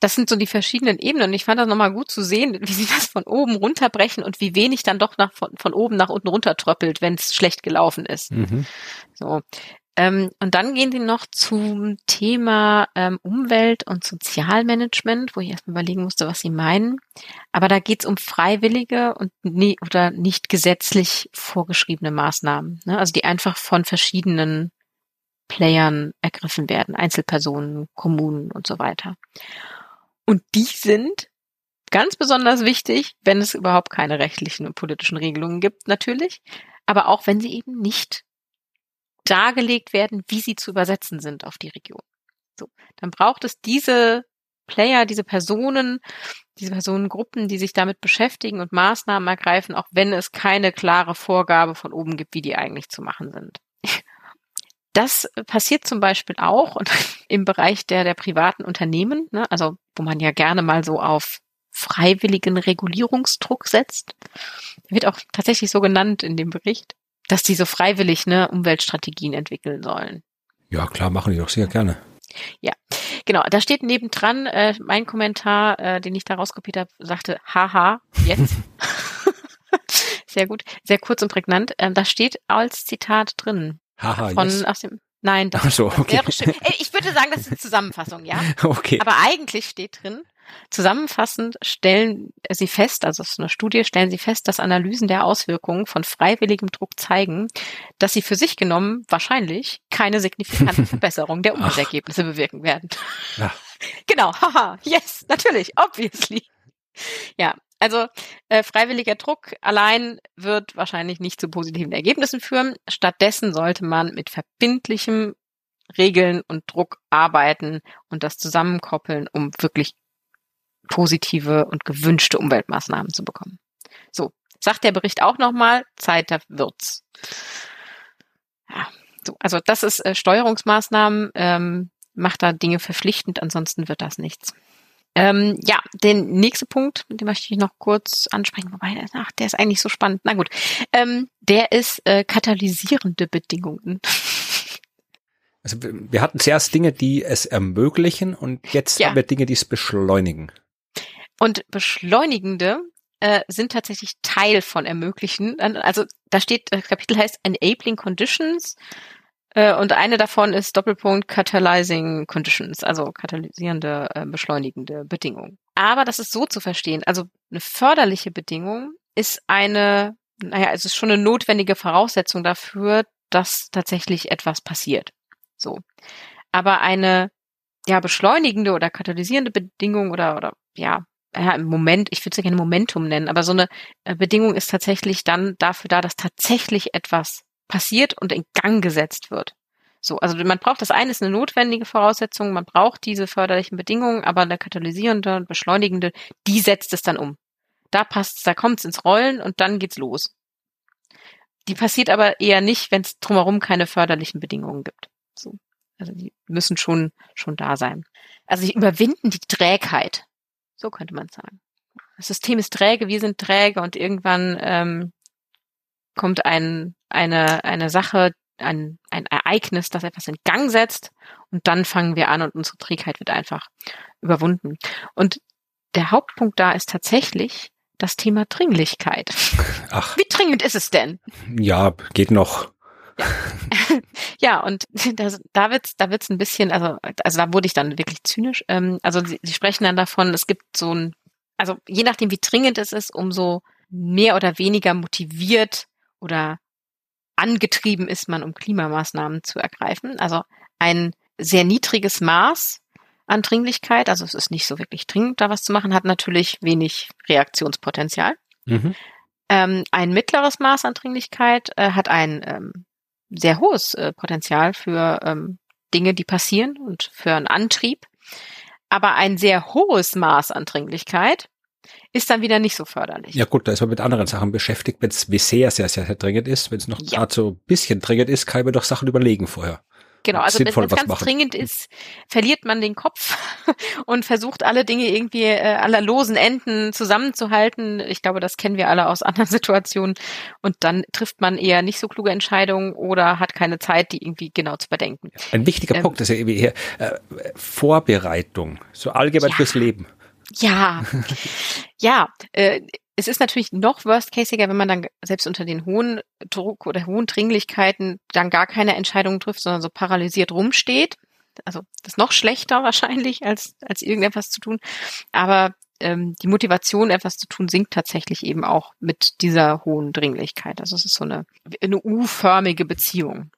S3: Das sind so die verschiedenen Ebenen. Und ich fand das nochmal gut zu sehen, wie sie das von oben runterbrechen und wie wenig dann doch nach, von, von oben nach unten runtertröppelt, wenn es schlecht gelaufen ist. Mhm. So. Ähm, und dann gehen sie noch zum Thema ähm, Umwelt- und Sozialmanagement, wo ich erstmal überlegen musste, was sie meinen. Aber da geht es um freiwillige und nie, oder nicht gesetzlich vorgeschriebene Maßnahmen, ne? also die einfach von verschiedenen Playern ergriffen werden, Einzelpersonen, Kommunen und so weiter. Und die sind ganz besonders wichtig, wenn es überhaupt keine rechtlichen und politischen Regelungen gibt, natürlich, aber auch wenn sie eben nicht dargelegt werden, wie sie zu übersetzen sind auf die Region. So, dann braucht es diese Player, diese Personen, diese Personengruppen, die sich damit beschäftigen und Maßnahmen ergreifen, auch wenn es keine klare Vorgabe von oben gibt, wie die eigentlich zu machen sind. Das passiert zum Beispiel auch im Bereich der, der privaten Unternehmen, ne, also wo man ja gerne mal so auf freiwilligen Regulierungsdruck setzt. Wird auch tatsächlich so genannt in dem Bericht dass die so freiwillig ne, Umweltstrategien entwickeln sollen.
S2: Ja, klar, machen die doch sehr gerne.
S3: Ja, genau. Da steht nebendran äh, mein Kommentar, äh, den ich da rauskopiert habe, sagte, haha, jetzt. sehr gut, sehr kurz und prägnant. Ähm, da steht als Zitat drin.
S2: Haha,
S3: von, yes. aus dem, Nein, das
S2: Ach so, okay. wäre
S3: bestimmt. Ich würde sagen, das ist eine Zusammenfassung, ja.
S2: Okay.
S3: Aber eigentlich steht drin, Zusammenfassend stellen Sie fest, also es ist eine Studie, stellen Sie fest, dass Analysen der Auswirkungen von freiwilligem Druck zeigen, dass sie für sich genommen wahrscheinlich keine signifikante Verbesserung der Umweltergebnisse bewirken werden. Ja. Genau, haha, yes, natürlich, obviously. Ja, also äh, freiwilliger Druck allein wird wahrscheinlich nicht zu positiven Ergebnissen führen. Stattdessen sollte man mit verbindlichem Regeln und Druck arbeiten und das zusammenkoppeln, um wirklich positive und gewünschte Umweltmaßnahmen zu bekommen. So, sagt der Bericht auch nochmal, Zeit da wird's. Ja, so, also das ist äh, Steuerungsmaßnahmen, ähm, macht da Dinge verpflichtend, ansonsten wird das nichts. Ähm, ja, der nächste Punkt, den möchte ich noch kurz ansprechen, wobei, ach, der ist eigentlich so spannend. Na gut, ähm, der ist äh, katalysierende Bedingungen.
S2: Also wir hatten zuerst Dinge, die es ermöglichen und jetzt ja. haben wir Dinge, die es beschleunigen.
S3: Und beschleunigende äh, sind tatsächlich Teil von ermöglichen. Also da steht, das Kapitel heißt Enabling Conditions äh, und eine davon ist Doppelpunkt Catalyzing Conditions, also katalysierende, äh, beschleunigende Bedingungen. Aber das ist so zu verstehen. Also eine förderliche Bedingung ist eine, naja, es ist schon eine notwendige Voraussetzung dafür, dass tatsächlich etwas passiert. So. Aber eine ja beschleunigende oder katalysierende Bedingung oder oder ja ja, im Moment, ich würde es gerne Momentum nennen, aber so eine äh, Bedingung ist tatsächlich dann dafür da, dass tatsächlich etwas passiert und in Gang gesetzt wird. So, also man braucht das eine ist eine notwendige Voraussetzung, man braucht diese förderlichen Bedingungen, aber eine katalysierende und beschleunigende, die setzt es dann um. Da passt, da kommt es ins Rollen und dann geht's los. Die passiert aber eher nicht, wenn es drumherum keine förderlichen Bedingungen gibt. So. Also die müssen schon schon da sein. Also sie überwinden die Trägheit so könnte man sagen. das System ist träge, wir sind träge und irgendwann ähm, kommt ein, eine, eine Sache, ein, ein Ereignis, das etwas in Gang setzt und dann fangen wir an und unsere Trägheit wird einfach überwunden. Und der Hauptpunkt da ist tatsächlich das Thema Dringlichkeit. Ach. Wie dringend ist es denn?
S2: Ja, geht noch.
S3: Ja, und das, da wird's, da wird's ein bisschen, also, also da wurde ich dann wirklich zynisch. Ähm, also sie, sie sprechen dann davon, es gibt so ein, also je nachdem, wie dringend es ist, umso mehr oder weniger motiviert oder angetrieben ist man, um Klimamaßnahmen zu ergreifen. Also ein sehr niedriges Maß an Dringlichkeit, also es ist nicht so wirklich dringend, da was zu machen, hat natürlich wenig Reaktionspotenzial. Mhm. Ähm, ein mittleres Maß an Dringlichkeit äh, hat ein ähm, sehr hohes äh, Potenzial für ähm, Dinge, die passieren und für einen Antrieb. Aber ein sehr hohes Maß an Dringlichkeit ist dann wieder nicht so förderlich.
S2: Ja gut, da ist man mit anderen Sachen beschäftigt, wenn es sehr, sehr, sehr, sehr dringend ist. Wenn es noch ja. gerade so ein bisschen dringend ist, kann ich mir doch Sachen überlegen vorher.
S3: Genau, also wenn es ganz machen. dringend ist, verliert man den Kopf und versucht alle Dinge irgendwie äh, aller losen Enden zusammenzuhalten. Ich glaube, das kennen wir alle aus anderen Situationen. Und dann trifft man eher nicht so kluge Entscheidungen oder hat keine Zeit, die irgendwie genau zu bedenken.
S2: Ein wichtiger ähm, Punkt ist ja irgendwie hier äh, Vorbereitung, so allgemein ja. fürs Leben.
S3: Ja, ja. Äh, es ist natürlich noch worst-casiger, wenn man dann selbst unter den hohen Druck oder hohen Dringlichkeiten dann gar keine Entscheidungen trifft, sondern so paralysiert rumsteht. Also das ist noch schlechter wahrscheinlich, als, als irgendetwas zu tun. Aber ähm, die Motivation, etwas zu tun, sinkt tatsächlich eben auch mit dieser hohen Dringlichkeit. Also es ist so eine, eine U-förmige Beziehung.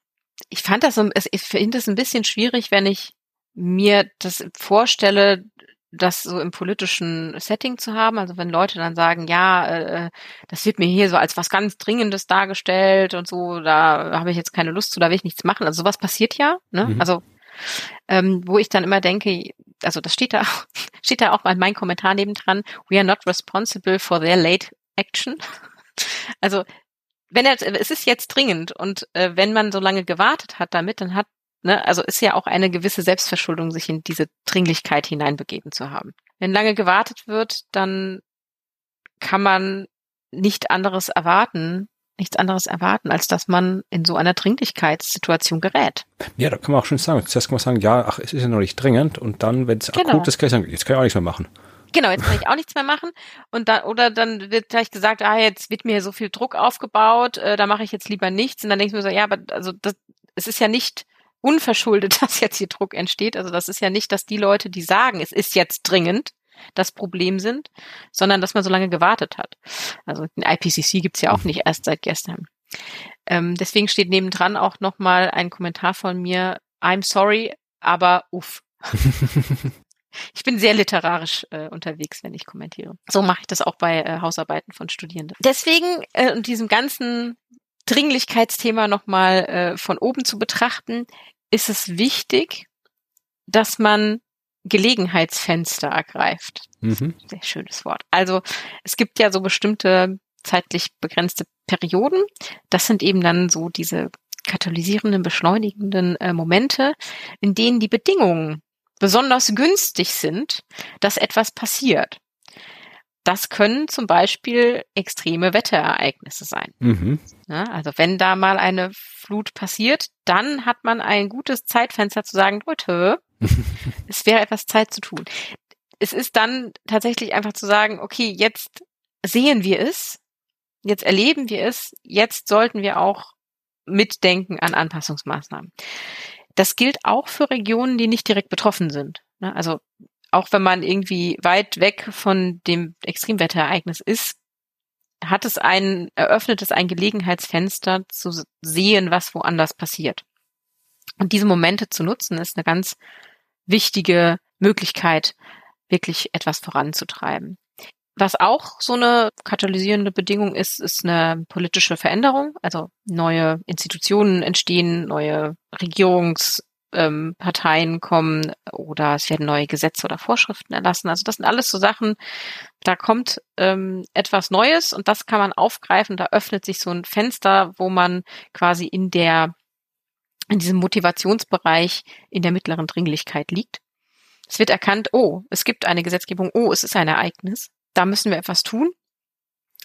S3: Ich fand das, ich finde es ein bisschen schwierig, wenn ich mir das vorstelle, das so im politischen Setting zu haben. Also wenn Leute dann sagen, ja, äh, das wird mir hier so als was ganz Dringendes dargestellt und so, da habe ich jetzt keine Lust zu, da will ich nichts machen. Also sowas passiert ja. Ne? Mhm. Also ähm, wo ich dann immer denke, also das steht da, steht da auch mal mein Kommentar nebendran, we are not responsible for their late action. Also wenn er, es ist jetzt dringend und äh, wenn man so lange gewartet hat damit, dann hat Ne? Also ist ja auch eine gewisse Selbstverschuldung, sich in diese Dringlichkeit hineinbegeben zu haben. Wenn lange gewartet wird, dann kann man nicht anderes erwarten, nichts anderes erwarten, als dass man in so einer Dringlichkeitssituation gerät.
S2: Ja, da kann man auch schon sagen. Zuerst kann man sagen, ja, ach, es ist ja noch nicht dringend und dann, wenn es genau. akut ist, kann ich sagen, jetzt kann ich auch nichts mehr machen.
S3: Genau, jetzt kann ich auch nichts mehr machen. Und dann, oder dann wird gleich gesagt, ah, jetzt wird mir so viel Druck aufgebaut, äh, da mache ich jetzt lieber nichts. Und dann denkst du mir so, ja, aber also das, es ist ja nicht unverschuldet, dass jetzt hier Druck entsteht. Also das ist ja nicht, dass die Leute, die sagen, es ist jetzt dringend, das Problem sind, sondern dass man so lange gewartet hat. Also den IPCC gibt's ja auch nicht erst seit gestern. Ähm, deswegen steht nebendran auch nochmal ein Kommentar von mir, I'm sorry, aber uff. ich bin sehr literarisch äh, unterwegs, wenn ich kommentiere. So mache ich das auch bei äh, Hausarbeiten von Studierenden. Deswegen äh, und diesem ganzen Dringlichkeitsthema nochmal äh, von oben zu betrachten, ist es wichtig, dass man Gelegenheitsfenster ergreift. Mhm. Sehr schönes Wort. Also es gibt ja so bestimmte zeitlich begrenzte Perioden. Das sind eben dann so diese katalysierenden, beschleunigenden äh, Momente, in denen die Bedingungen besonders günstig sind, dass etwas passiert. Das können zum Beispiel extreme Wetterereignisse sein. Mhm. Ja, also wenn da mal eine Flut passiert, dann hat man ein gutes Zeitfenster zu sagen, Leute, es wäre etwas Zeit zu tun. Es ist dann tatsächlich einfach zu sagen, okay, jetzt sehen wir es, jetzt erleben wir es, jetzt sollten wir auch mitdenken an Anpassungsmaßnahmen. Das gilt auch für Regionen, die nicht direkt betroffen sind. Ne? Also auch wenn man irgendwie weit weg von dem Extremwetterereignis ist, hat es ein, eröffnet es ein Gelegenheitsfenster zu sehen, was woanders passiert. Und diese Momente zu nutzen, ist eine ganz wichtige Möglichkeit, wirklich etwas voranzutreiben. Was auch so eine katalysierende Bedingung ist, ist eine politische Veränderung. Also neue Institutionen entstehen, neue Regierungs- ähm, Parteien kommen oder es werden neue Gesetze oder Vorschriften erlassen. Also das sind alles so Sachen, da kommt ähm, etwas Neues und das kann man aufgreifen. Da öffnet sich so ein Fenster, wo man quasi in der in diesem Motivationsbereich in der mittleren Dringlichkeit liegt. Es wird erkannt, oh, es gibt eine Gesetzgebung, oh, es ist ein Ereignis. da müssen wir etwas tun.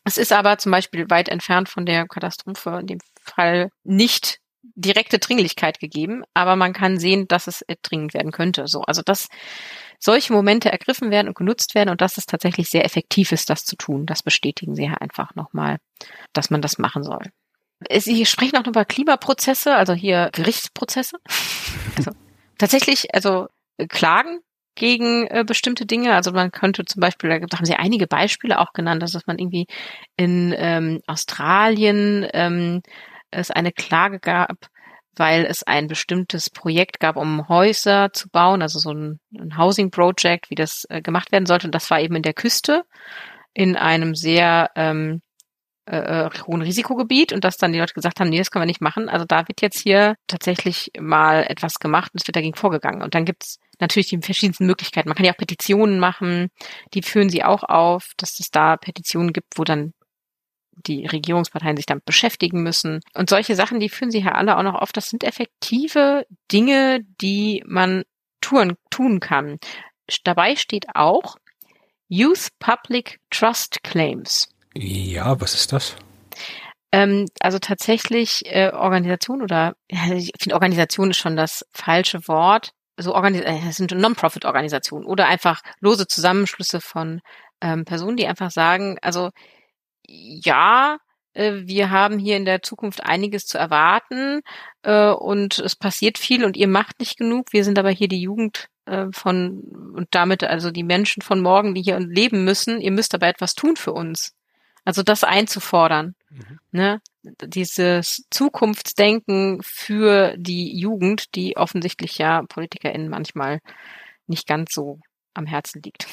S3: Es ist aber zum Beispiel weit entfernt von der Katastrophe in dem Fall nicht direkte Dringlichkeit gegeben, aber man kann sehen, dass es dringend werden könnte. So, also dass solche Momente ergriffen werden und genutzt werden und dass es tatsächlich sehr effektiv ist, das zu tun. Das bestätigen sie ja einfach nochmal, dass man das machen soll. Sie sprechen auch noch über Klimaprozesse, also hier Gerichtsprozesse. Also tatsächlich, also Klagen gegen äh, bestimmte Dinge. Also man könnte zum Beispiel, da haben sie einige Beispiele auch genannt, also dass man irgendwie in ähm, Australien ähm, es eine Klage gab, weil es ein bestimmtes Projekt gab, um Häuser zu bauen, also so ein, ein Housing Project, wie das äh, gemacht werden sollte. Und das war eben in der Küste in einem sehr ähm, äh, äh, hohen Risikogebiet und dass dann die Leute gesagt haben, nee, das können wir nicht machen. Also da wird jetzt hier tatsächlich mal etwas gemacht und es wird dagegen vorgegangen. Und dann gibt's natürlich die verschiedensten Möglichkeiten. Man kann ja auch Petitionen machen, die führen sie auch auf, dass es da Petitionen gibt, wo dann die Regierungsparteien sich damit beschäftigen müssen. Und solche Sachen, die führen sie ja alle auch noch auf. Das sind effektive Dinge, die man tun, tun kann. Dabei steht auch Youth Public Trust Claims.
S2: Ja, was ist das?
S3: Ähm, also tatsächlich äh, Organisation oder ich finde Organisation ist schon das falsche Wort. So Organis äh, sind Non-Profit-Organisationen oder einfach lose Zusammenschlüsse von ähm, Personen, die einfach sagen, also ja, äh, wir haben hier in der Zukunft einiges zu erwarten äh, und es passiert viel und ihr macht nicht genug. Wir sind aber hier die Jugend äh, von und damit also die Menschen von morgen, die hier leben müssen. Ihr müsst aber etwas tun für uns. Also das einzufordern. Mhm. Ne? Dieses Zukunftsdenken für die Jugend, die offensichtlich ja PolitikerInnen manchmal nicht ganz so am Herzen liegt.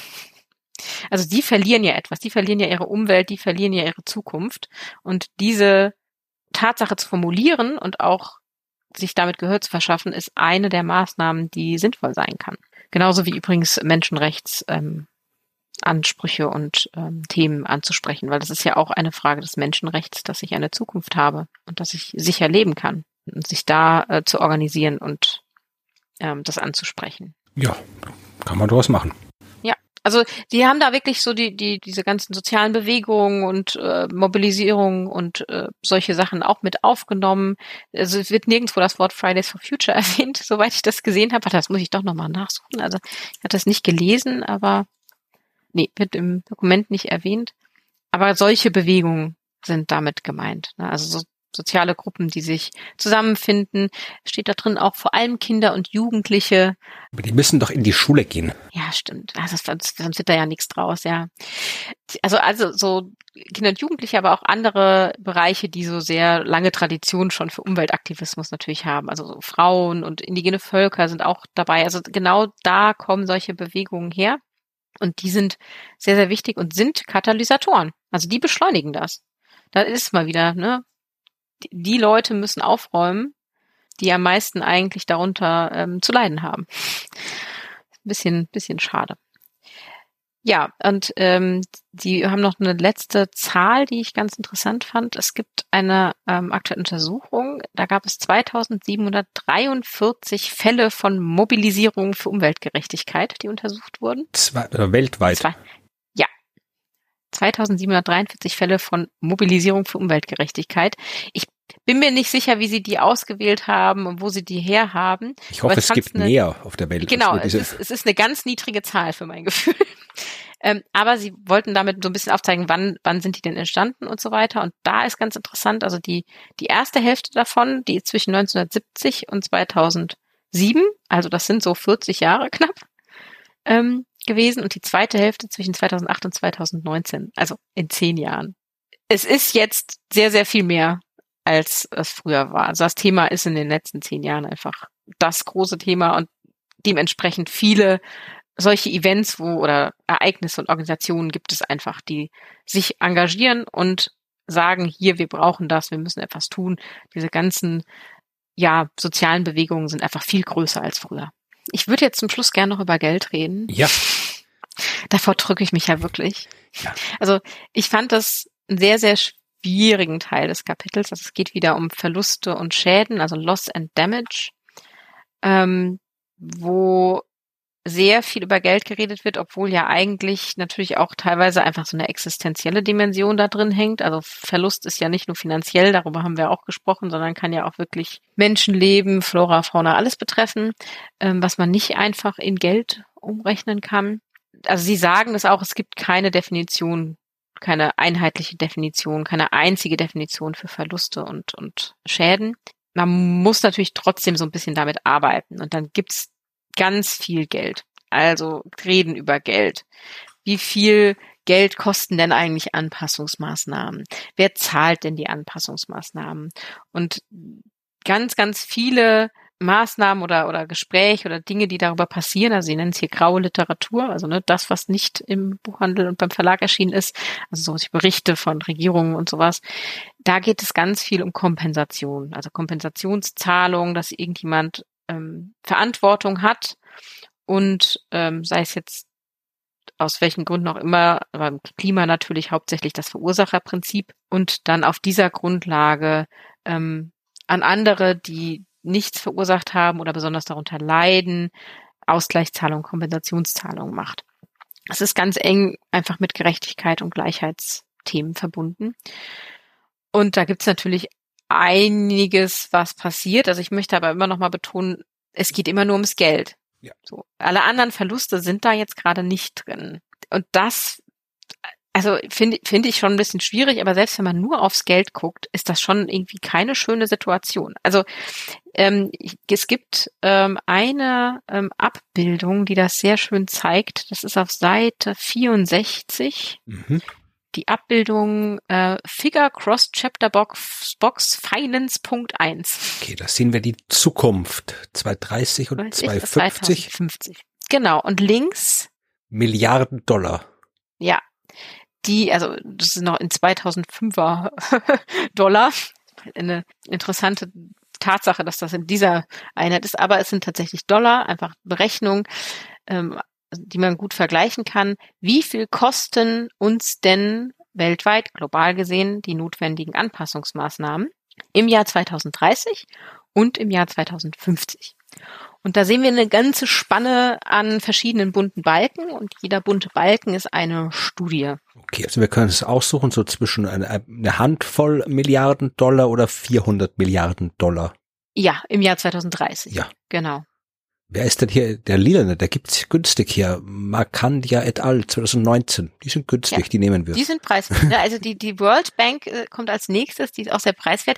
S3: Also die verlieren ja etwas, die verlieren ja ihre Umwelt, die verlieren ja ihre Zukunft. Und diese Tatsache zu formulieren und auch sich damit Gehör zu verschaffen, ist eine der Maßnahmen, die sinnvoll sein kann. Genauso wie übrigens Menschenrechtsansprüche ähm, und ähm, Themen anzusprechen, weil das ist ja auch eine Frage des Menschenrechts, dass ich eine Zukunft habe und dass ich sicher leben kann und sich da äh, zu organisieren und ähm, das anzusprechen.
S2: Ja, kann man durchaus machen.
S3: Also die haben da wirklich so die, die, diese ganzen sozialen Bewegungen und äh, Mobilisierung und äh, solche Sachen auch mit aufgenommen. Also es wird nirgendwo das Wort Fridays for Future erwähnt, soweit ich das gesehen habe. Das muss ich doch nochmal nachsuchen. Also ich hatte das nicht gelesen, aber nee, wird im Dokument nicht erwähnt. Aber solche Bewegungen sind damit gemeint. Ne? Also so soziale Gruppen, die sich zusammenfinden. Steht da drin auch vor allem Kinder und Jugendliche.
S2: Aber die müssen doch in die Schule gehen.
S3: Ja, stimmt. Also sonst, sonst wird da ja nichts draus, ja. Also, also so Kinder und Jugendliche, aber auch andere Bereiche, die so sehr lange Tradition schon für Umweltaktivismus natürlich haben. Also so Frauen und indigene Völker sind auch dabei. Also genau da kommen solche Bewegungen her. Und die sind sehr, sehr wichtig und sind Katalysatoren. Also die beschleunigen das. Da ist mal wieder, ne, die Leute müssen aufräumen, die am meisten eigentlich darunter ähm, zu leiden haben. Bisschen, bisschen schade. Ja, und ähm, die haben noch eine letzte Zahl, die ich ganz interessant fand. Es gibt eine ähm, aktuelle Untersuchung. Da gab es 2743 Fälle von Mobilisierung für Umweltgerechtigkeit, die untersucht wurden.
S2: Zwei, äh, weltweit. Zwei,
S3: 2743 Fälle von Mobilisierung für Umweltgerechtigkeit. Ich bin mir nicht sicher, wie sie die ausgewählt haben und wo sie die herhaben.
S2: Ich hoffe, es gibt eine, mehr auf der Welt.
S3: Genau, es ist, es ist eine ganz niedrige Zahl für mein Gefühl. ähm, aber sie wollten damit so ein bisschen aufzeigen, wann, wann sind die denn entstanden und so weiter. Und da ist ganz interessant, also die, die erste Hälfte davon, die ist zwischen 1970 und 2007, also das sind so 40 Jahre knapp, ähm, gewesen und die zweite Hälfte zwischen 2008 und 2019, also in zehn Jahren. Es ist jetzt sehr, sehr viel mehr, als es früher war. Also das Thema ist in den letzten zehn Jahren einfach das große Thema und dementsprechend viele solche Events, wo oder Ereignisse und Organisationen gibt es einfach, die sich engagieren und sagen, hier, wir brauchen das, wir müssen etwas tun. Diese ganzen, ja, sozialen Bewegungen sind einfach viel größer als früher. Ich würde jetzt zum Schluss gerne noch über Geld reden.
S2: Ja.
S3: Davor drücke ich mich ja wirklich. Ja. Also ich fand das einen sehr, sehr schwierigen Teil des Kapitels. Also es geht wieder um Verluste und Schäden, also Loss and Damage, ähm, wo sehr viel über Geld geredet wird, obwohl ja eigentlich natürlich auch teilweise einfach so eine existenzielle Dimension da drin hängt. Also Verlust ist ja nicht nur finanziell, darüber haben wir auch gesprochen, sondern kann ja auch wirklich Menschenleben, Flora, Fauna, alles betreffen, ähm, was man nicht einfach in Geld umrechnen kann. Also Sie sagen es auch, es gibt keine Definition, keine einheitliche Definition, keine einzige Definition für Verluste und, und Schäden. Man muss natürlich trotzdem so ein bisschen damit arbeiten. Und dann gibt's ganz viel Geld. Also reden über Geld. Wie viel Geld kosten denn eigentlich Anpassungsmaßnahmen? Wer zahlt denn die Anpassungsmaßnahmen? Und ganz, ganz viele Maßnahmen oder, oder Gespräche oder Dinge, die darüber passieren, also sie nennen es hier graue Literatur, also ne, das, was nicht im Buchhandel und beim Verlag erschienen ist, also so Berichte von Regierungen und sowas, da geht es ganz viel um Kompensation, also Kompensationszahlungen, dass irgendjemand ähm, Verantwortung hat und ähm, sei es jetzt aus welchen Gründen auch immer, aber im Klima natürlich hauptsächlich das Verursacherprinzip und dann auf dieser Grundlage ähm, an andere, die nichts verursacht haben oder besonders darunter leiden, Ausgleichszahlung, Kompensationszahlung macht. Es ist ganz eng einfach mit Gerechtigkeit und Gleichheitsthemen verbunden. Und da gibt's natürlich einiges, was passiert. Also ich möchte aber immer noch mal betonen, es geht immer nur ums Geld. Ja. So. Alle anderen Verluste sind da jetzt gerade nicht drin. Und das, also finde finde ich schon ein bisschen schwierig, aber selbst wenn man nur aufs Geld guckt, ist das schon irgendwie keine schöne Situation. Also ähm, es gibt ähm, eine ähm, Abbildung, die das sehr schön zeigt. Das ist auf Seite 64. Mhm die Abbildung äh, Figure Cross Chapter Box, Box Finance.1.
S2: Okay, da sehen wir die Zukunft. 230 und 250.
S3: 2050. Genau. Und links
S2: Milliarden Dollar.
S3: Ja. Die, also das ist noch in 2005er Dollar. Eine interessante Tatsache, dass das in dieser Einheit ist, aber es sind tatsächlich Dollar, einfach Berechnung. Ähm, die man gut vergleichen kann. Wie viel kosten uns denn weltweit, global gesehen, die notwendigen Anpassungsmaßnahmen im Jahr 2030 und im Jahr 2050? Und da sehen wir eine ganze Spanne an verschiedenen bunten Balken und jeder bunte Balken ist eine Studie.
S2: Okay, also wir können es aussuchen, so zwischen eine, eine Handvoll Milliarden Dollar oder 400 Milliarden Dollar.
S3: Ja, im Jahr 2030.
S2: Ja.
S3: Genau.
S2: Wer ist denn hier der Lilane? Der gibt's günstig hier. Markandia et al. 2019. Die sind günstig, ja, die nehmen wir.
S3: Die sind preiswert. also die, die World Bank äh, kommt als nächstes, die ist auch sehr preiswert.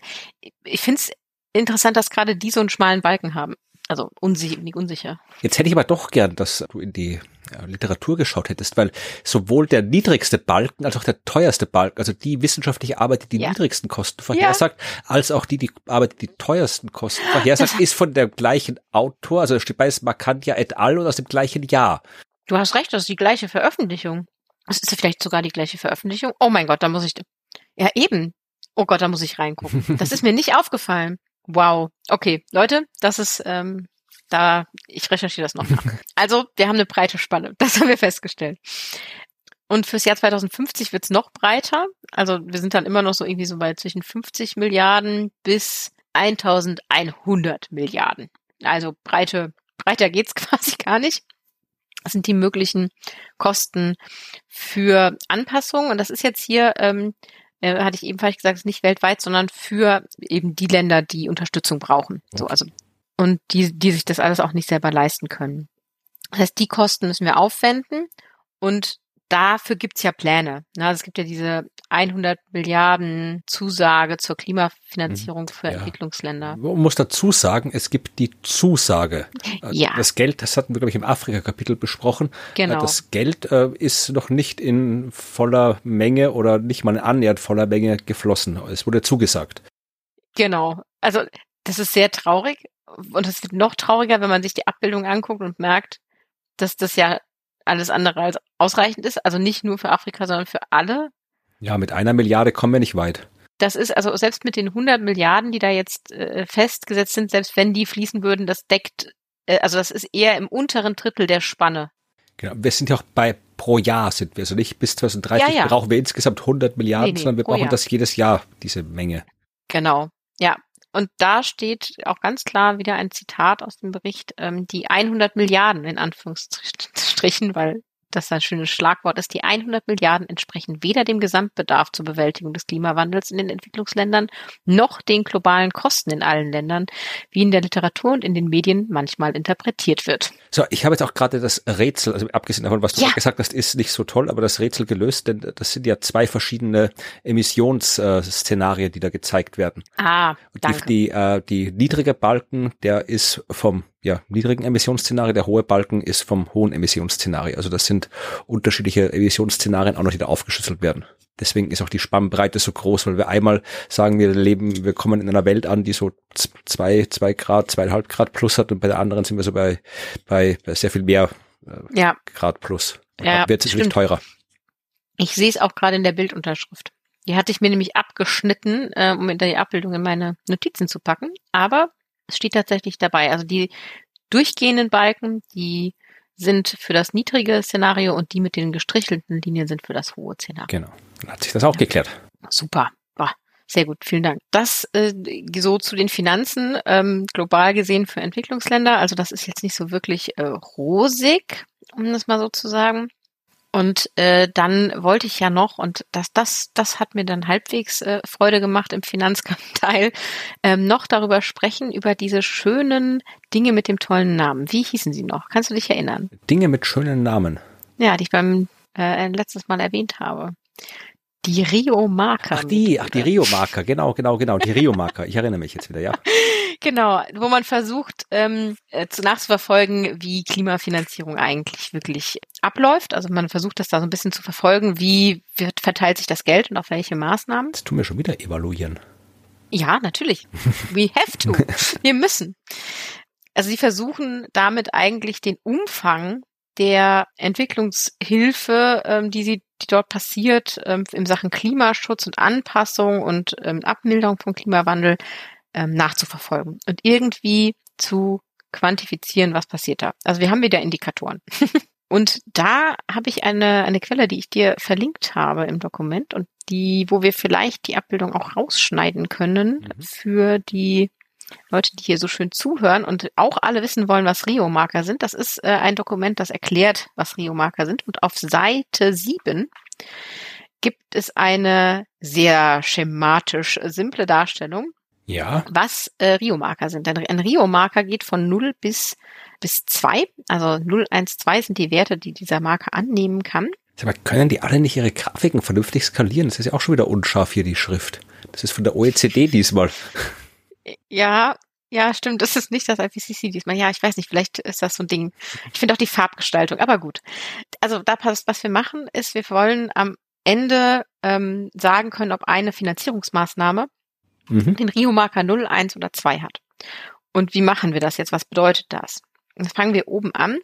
S3: Ich finde es interessant, dass gerade die so einen schmalen Balken haben. Also unsicher, nicht unsicher.
S2: Jetzt hätte ich aber doch gern, dass du in die Literatur geschaut hättest, weil sowohl der niedrigste Balken als auch der teuerste Balken, also die wissenschaftliche Arbeit, die die ja. niedrigsten Kosten vorhersagt, ja. als auch die, die Arbeit, die die teuersten Kosten vorhersagt, ist von dem gleichen Autor, also steht beides Markantia et al. und aus dem gleichen Jahr.
S3: Du hast recht, das ist die gleiche Veröffentlichung. Das ist vielleicht sogar die gleiche Veröffentlichung. Oh mein Gott, da muss ich, ja eben. Oh Gott, da muss ich reingucken. Das ist mir nicht aufgefallen. Wow. Okay, Leute, das ist ähm, da, ich recherchiere das noch nach. Also, wir haben eine breite Spanne. Das haben wir festgestellt. Und fürs Jahr 2050 wird's noch breiter. Also wir sind dann immer noch so irgendwie so bei zwischen 50 Milliarden bis 1100 Milliarden. Also breite, breiter geht's quasi gar nicht. Das sind die möglichen Kosten für Anpassungen. Und das ist jetzt hier, ähm, äh, hatte ich ebenfalls gesagt, ist nicht weltweit, sondern für eben die Länder, die Unterstützung brauchen. So, also und die, die sich das alles auch nicht selber leisten können. Das heißt, die Kosten müssen wir aufwenden und dafür gibt's ja Pläne. Also es gibt ja diese 100 Milliarden Zusage zur Klimafinanzierung mhm. für ja. Entwicklungsländer.
S2: Man muss dazu sagen, es gibt die Zusage.
S3: Ja.
S2: Das Geld, das hatten wir, glaube ich, im Afrika-Kapitel besprochen.
S3: Genau.
S2: Das Geld äh, ist noch nicht in voller Menge oder nicht mal annähernd voller Menge geflossen. Es wurde zugesagt.
S3: Genau. Also das ist sehr traurig, und es wird noch trauriger, wenn man sich die Abbildung anguckt und merkt, dass das ja alles andere als ausreichend ist. Also nicht nur für Afrika, sondern für alle.
S2: Ja, mit einer Milliarde kommen wir nicht weit.
S3: Das ist also selbst mit den 100 Milliarden, die da jetzt äh, festgesetzt sind, selbst wenn die fließen würden, das deckt, äh, also das ist eher im unteren Drittel der Spanne.
S2: Genau, wir sind ja auch bei pro Jahr sind wir, also nicht bis 2030 ja, ja. brauchen wir insgesamt 100 Milliarden, nee, nee, sondern wir brauchen Jahr. das jedes Jahr, diese Menge.
S3: Genau, ja. Und da steht auch ganz klar wieder ein Zitat aus dem Bericht, ähm, die 100 Milliarden in Anführungsstrichen, weil das ein schönes Schlagwort ist, die 100 Milliarden entsprechen weder dem Gesamtbedarf zur Bewältigung des Klimawandels in den Entwicklungsländern noch den globalen Kosten in allen Ländern, wie in der Literatur und in den Medien manchmal interpretiert wird.
S2: So, ich habe jetzt auch gerade das Rätsel, also abgesehen davon, was du ja. gesagt hast, ist nicht so toll, aber das Rätsel gelöst, denn das sind ja zwei verschiedene Emissionsszenarien, die da gezeigt werden.
S3: Ah, danke.
S2: Die, die, äh, die niedrige Balken, der ist vom ja, niedrigen Emissionsszenario, der hohe Balken ist vom hohen Emissionsszenario. Also das sind unterschiedliche Emissionsszenarien auch noch, die da aufgeschlüsselt werden. Deswegen ist auch die Spannbreite so groß, weil wir einmal sagen, wir leben, wir kommen in einer Welt an, die so zwei, zwei Grad, zweieinhalb Grad plus hat und bei der anderen sind wir so bei, bei, bei sehr viel mehr
S3: äh, ja.
S2: Grad plus.
S3: Ja,
S2: wird es natürlich teurer.
S3: Ich sehe es auch gerade in der Bildunterschrift. Die hatte ich mir nämlich abgeschnitten, äh, um in die Abbildung in meine Notizen zu packen. Aber es steht tatsächlich dabei. Also die durchgehenden Balken, die sind für das niedrige Szenario und die mit den gestrichelten Linien sind für das hohe Szenario.
S2: Genau. Dann hat sich das auch ja. geklärt.
S3: Super. Boah, sehr gut, vielen Dank. Das äh, so zu den Finanzen ähm, global gesehen für Entwicklungsländer. Also das ist jetzt nicht so wirklich äh, rosig, um das mal so zu sagen. Und äh, dann wollte ich ja noch, und das, das, das hat mir dann halbwegs äh, Freude gemacht im Finanzteil, ähm, noch darüber sprechen, über diese schönen Dinge mit dem tollen Namen. Wie hießen sie noch? Kannst du dich erinnern?
S2: Dinge mit schönen Namen.
S3: Ja, die ich beim äh, letztes Mal erwähnt habe. Die Rio-Marker.
S2: Ach die, ach die Rio-Marker, genau, genau, genau, die Rio-Marker. Ich erinnere mich jetzt wieder, ja.
S3: Genau, wo man versucht ähm, äh, zu nachzuverfolgen, wie Klimafinanzierung eigentlich wirklich abläuft. Also man versucht das da so ein bisschen zu verfolgen, wie wird, verteilt sich das Geld und auf welche Maßnahmen.
S2: Das tun wir schon wieder evaluieren.
S3: Ja, natürlich. We have to. Wir müssen. Also sie versuchen damit eigentlich den Umfang der Entwicklungshilfe, ähm, die sie die dort passiert ähm, in Sachen Klimaschutz und Anpassung und ähm, Abmilderung von Klimawandel ähm, nachzuverfolgen und irgendwie zu quantifizieren, was passiert da. Also wir haben wieder Indikatoren. und da habe ich eine, eine Quelle, die ich dir verlinkt habe im Dokument und die, wo wir vielleicht die Abbildung auch rausschneiden können mhm. für die Leute, die hier so schön zuhören und auch alle wissen wollen, was Rio-Marker sind. Das ist äh, ein Dokument, das erklärt, was Rio-Marker sind. Und auf Seite 7 gibt es eine sehr schematisch simple Darstellung,
S2: ja.
S3: was äh, Rio-Marker sind. Denn ein Rio-Marker geht von 0 bis, bis 2. Also 0, 1, 2 sind die Werte, die dieser Marker annehmen kann.
S2: Aber können die alle nicht ihre Grafiken vernünftig skalieren? Das ist ja auch schon wieder unscharf hier, die Schrift. Das ist von der OECD diesmal.
S3: Ja, ja, stimmt. Das ist nicht das IPCC diesmal. Ja, ich weiß nicht, vielleicht ist das so ein Ding. Ich finde auch die Farbgestaltung, aber gut. Also da passt, was wir machen, ist, wir wollen am Ende ähm, sagen können, ob eine Finanzierungsmaßnahme mhm. den Rio-Marker 0, 1 oder 2 hat. Und wie machen wir das jetzt? Was bedeutet das? Das fangen wir oben an.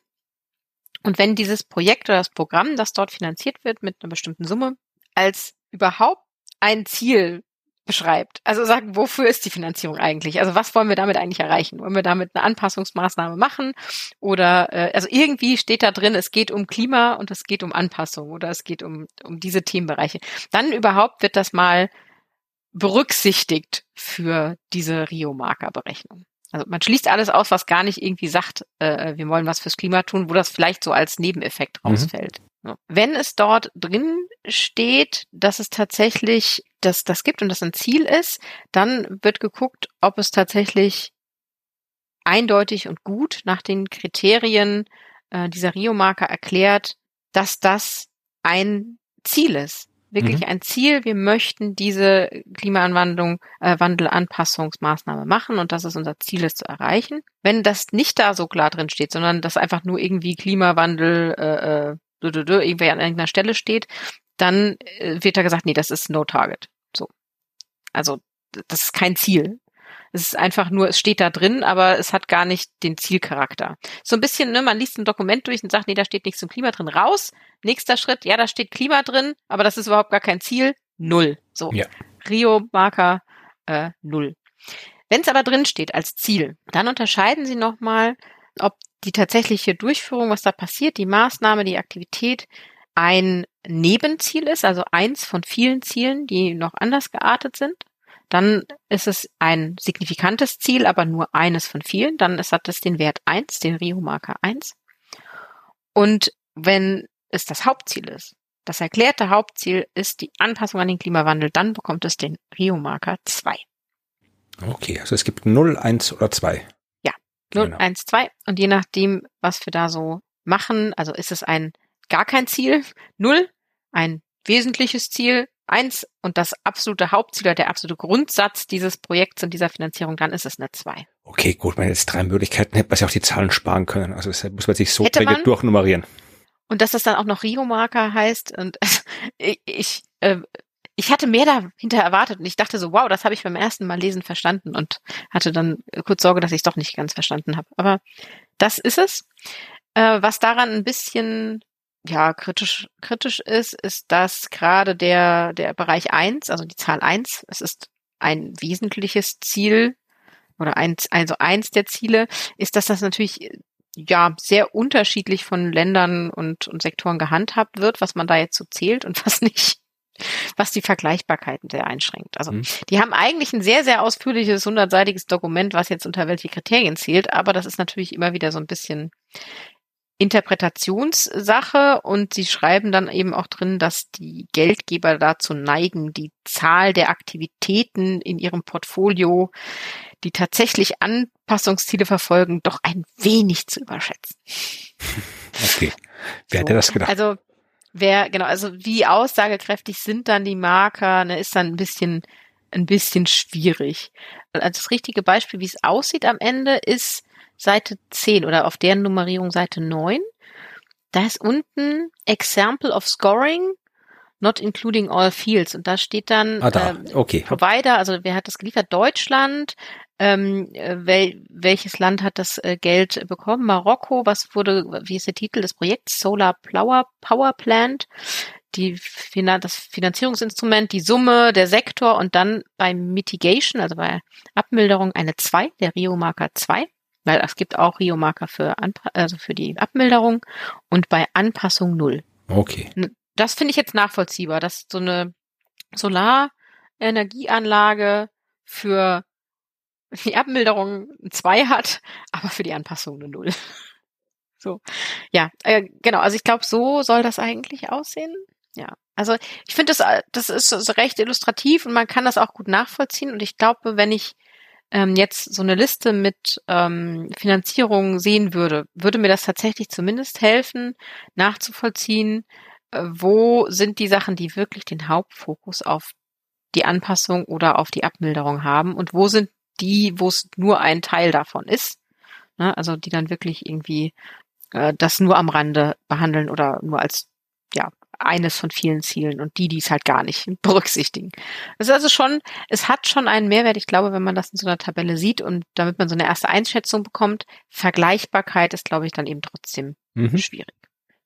S3: Und wenn dieses Projekt oder das Programm, das dort finanziert wird mit einer bestimmten Summe, als überhaupt ein Ziel beschreibt. Also sagen, wofür ist die Finanzierung eigentlich? Also was wollen wir damit eigentlich erreichen? Wollen wir damit eine Anpassungsmaßnahme machen? Oder äh, also irgendwie steht da drin, es geht um Klima und es geht um Anpassung oder es geht um, um diese Themenbereiche. Dann überhaupt wird das mal berücksichtigt für diese Rio-Marker-Berechnung. Also man schließt alles aus, was gar nicht irgendwie sagt, äh, wir wollen was fürs Klima tun, wo das vielleicht so als Nebeneffekt mhm. rausfällt. Mhm. Wenn es dort drin steht, dass es tatsächlich das, das gibt und das ein Ziel ist, dann wird geguckt, ob es tatsächlich eindeutig und gut nach den Kriterien äh, dieser Rio-Marker erklärt, dass das ein Ziel ist. Wirklich mhm. ein Ziel. Wir möchten diese Klimaanwandlung, äh, Wandelanpassungsmaßnahme machen und das ist unser Ziel, es zu erreichen. Wenn das nicht da so klar drin steht, sondern das einfach nur irgendwie Klimawandel äh, äh, irgendwie an irgendeiner Stelle steht, dann äh, wird da gesagt, nee, das ist no target. So. Also, das ist kein Ziel. Es ist einfach nur, es steht da drin, aber es hat gar nicht den Zielcharakter. So ein bisschen, ne, man liest ein Dokument durch und sagt, nee, da steht nichts zum Klima drin, raus. Nächster Schritt, ja, da steht Klima drin, aber das ist überhaupt gar kein Ziel. Null. So. Ja. Rio-Marker äh, null. Wenn es aber drin steht als Ziel, dann unterscheiden Sie nochmal, ob die tatsächliche Durchführung, was da passiert, die Maßnahme, die Aktivität ein Nebenziel ist, also eins von vielen Zielen, die noch anders geartet sind. dann ist es ein signifikantes Ziel, aber nur eines von vielen. Dann ist, hat es den Wert eins, den Rio-Marker eins. Und wenn es das Hauptziel ist, das erklärte Hauptziel ist die Anpassung an den Klimawandel, dann bekommt es den Rio-Marker zwei.
S2: Okay, also es gibt 0, 1 oder 2.
S3: Ja, 0,
S2: Genau.
S3: 1, 2. Und je nachdem, was wir da so machen, also ist es ein gar kein Ziel, 0, ein wesentliches Ziel, 1 und das absolute Hauptziel oder der absolute Grundsatz dieses Projekts und dieser Finanzierung, dann ist es eine 2.
S2: Okay, gut, wenn jetzt drei Möglichkeiten hätte man sich auch die Zahlen sparen können. Also deshalb muss man sich so träge
S3: man.
S2: durchnummerieren.
S3: Und dass das dann auch noch Rio-Marker heißt und ich, ich, äh, ich hatte mehr dahinter erwartet und ich dachte so, wow, das habe ich beim ersten Mal lesen verstanden und hatte dann kurz Sorge, dass ich es doch nicht ganz verstanden habe. Aber das ist es. Äh, was daran ein bisschen ja kritisch kritisch ist, ist, dass gerade der der Bereich eins, also die Zahl eins, es ist ein wesentliches Ziel oder eins, also eins der Ziele, ist, dass das natürlich ja sehr unterschiedlich von Ländern und, und Sektoren gehandhabt wird, was man da jetzt so zählt und was nicht, was die Vergleichbarkeiten sehr einschränkt. Also
S2: Mhm.
S3: die haben eigentlich ein sehr, sehr ausführliches, hundertseitiges Dokument, was jetzt unter welche Kriterien zählt, aber das ist natürlich immer wieder so ein bisschen Interpretationssache und sie schreiben dann eben auch drin, dass die Geldgeber dazu neigen, die Zahl der Aktivitäten in ihrem Portfolio, die tatsächlich Anpassungsziele verfolgen, doch ein wenig zu überschätzen.
S2: Okay. Wer
S3: So.
S2: hätte das gedacht?
S3: Also wer, genau, also wie aussagekräftig sind dann die Marker, ne, ist dann ein bisschen, ein bisschen schwierig. Also das richtige Beispiel, wie es aussieht am Ende, ist Seite 10 oder auf deren Nummerierung Seite 9. Da ist unten Example of Scoring, not including all fields. Und da steht dann
S2: ah, da.
S3: ähm,
S2: Okay.
S3: Provider, also wer hat das geliefert? Deutschland. Ähm, äh, wel, welches Land hat das äh, Geld bekommen? Marokko. Was wurde, wie ist der Titel des Projekts? Solar Power, Power Plant. Die Finan das Finanzierungsinstrument, die Summe, der Sektor und dann bei Mitigation, also bei Abmilderung eine 2, der Rio-Marker 2, weil es gibt auch Rio-Marker für, Anpa also für die Abmilderung und bei Anpassung 0
S2: Okay.
S3: das finde ich jetzt nachvollziehbar, dass so eine Solarenergieanlage für die Abmilderung 2 hat, aber für die Anpassung eine 0. So. Ja, äh, genau. Also ich glaube, so soll das eigentlich aussehen. Ja. Also ich finde, das, äh, das ist so recht illustrativ und man kann das auch gut nachvollziehen. Und ich glaube, wenn ich ähm, jetzt so eine Liste mit ähm, Finanzierung sehen würde, würde mir das tatsächlich zumindest helfen, nachzuvollziehen, äh, wo sind die Sachen, die wirklich den Hauptfokus auf die Anpassung oder auf die Abmilderung haben und wo sind die, wo es nur ein Teil davon ist. Ne? Also die dann wirklich irgendwie äh, das nur am Rande behandeln oder nur als eines von vielen Zielen und die, die es halt gar nicht berücksichtigen. Das ist also schon, es hat schon einen Mehrwert, ich glaube, wenn man das in so einer Tabelle sieht und damit man so eine erste Einschätzung bekommt, Vergleichbarkeit ist, glaube ich, dann eben trotzdem
S2: Mhm.
S3: schwierig.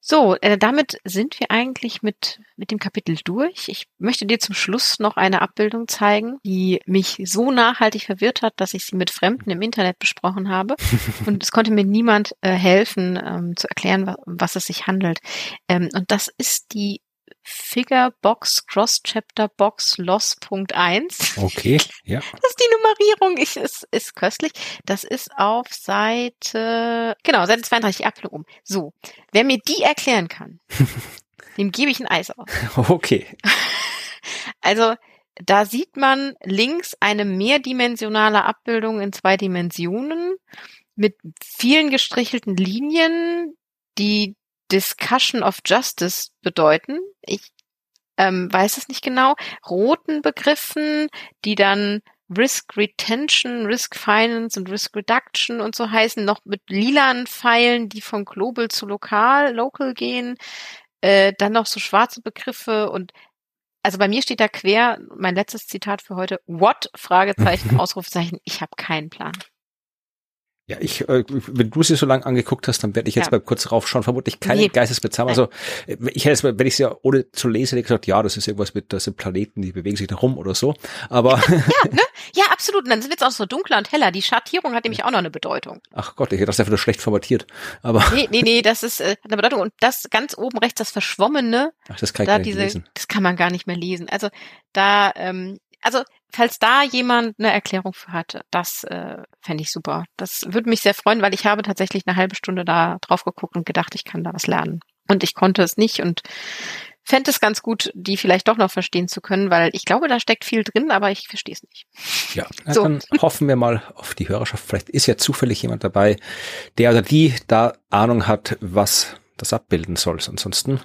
S3: So, äh, damit sind wir eigentlich mit, mit dem Kapitel durch. Ich möchte dir zum Schluss noch eine Abbildung zeigen, die mich so nachhaltig verwirrt hat, dass ich sie mit Fremden im Internet besprochen habe. Und es konnte mir niemand äh, helfen, ähm, zu erklären, wa was es sich handelt. Ähm, und das ist die Figure Box Cross Chapter Box Loss.1.
S2: Okay. Ja.
S3: Das ist die Nummerierung. Ich, ist, ist köstlich. Das ist auf Seite, genau, Seite 32, die Abbildung um. So. Wer mir die erklären kann, dem gebe ich ein Eis aus.
S2: Okay.
S3: Also, da sieht man links eine mehrdimensionale Abbildung in zwei Dimensionen mit vielen gestrichelten Linien, die Discussion of Justice bedeuten. Ich ähm, weiß es nicht genau. Roten Begriffen, die dann Risk Retention, Risk Finance und Risk Reduction und so heißen, noch mit lilanen Pfeilen, die von global zu lokal, local gehen. Äh, dann noch so schwarze Begriffe und also bei mir steht da quer mein letztes Zitat für heute. What? Fragezeichen, Ausrufezeichen. Ich habe keinen Plan.
S2: Ja, ich, äh, wenn du sie so lange angeguckt hast, dann werde ich jetzt
S3: Ja.
S2: mal kurz raufschauen. Vermutlich keine
S3: Nee.
S2: Geistesblitz haben. Also ich hätte es, wenn ich sie ja ohne zu lesen, hätte ich gesagt, ja, das ist irgendwas mit, das sind Planeten, die bewegen sich da rum oder so. Aber
S3: Ja, ne? Ja, absolut. Und dann sind wir jetzt auch so dunkler und heller. Die Schattierung hat nämlich auch noch eine Bedeutung.
S2: ach Gott, ich hätte das einfach nur schlecht formatiert. Aber
S3: Nee, nee, nee, das ist äh, eine Bedeutung. Und das ganz oben rechts, das Verschwommene,
S2: ach, das kann ich
S3: da
S2: gar nicht
S3: diese,
S2: lesen.
S3: das kann man gar nicht mehr lesen. Also da, ähm, Also, falls da jemand eine Erklärung für hat, das äh, fände ich super. Das würde mich sehr freuen, weil ich habe tatsächlich eine halbe Stunde da drauf geguckt und gedacht, ich kann da was lernen. Und ich konnte es nicht und fände es ganz gut, die vielleicht doch noch verstehen zu können, weil ich glaube, da steckt viel drin, aber ich verstehe es nicht.
S2: Ja, so. dann hoffen wir mal auf die Hörerschaft. Vielleicht ist ja zufällig jemand dabei, der oder die da Ahnung hat, was das abbilden soll. Ansonsten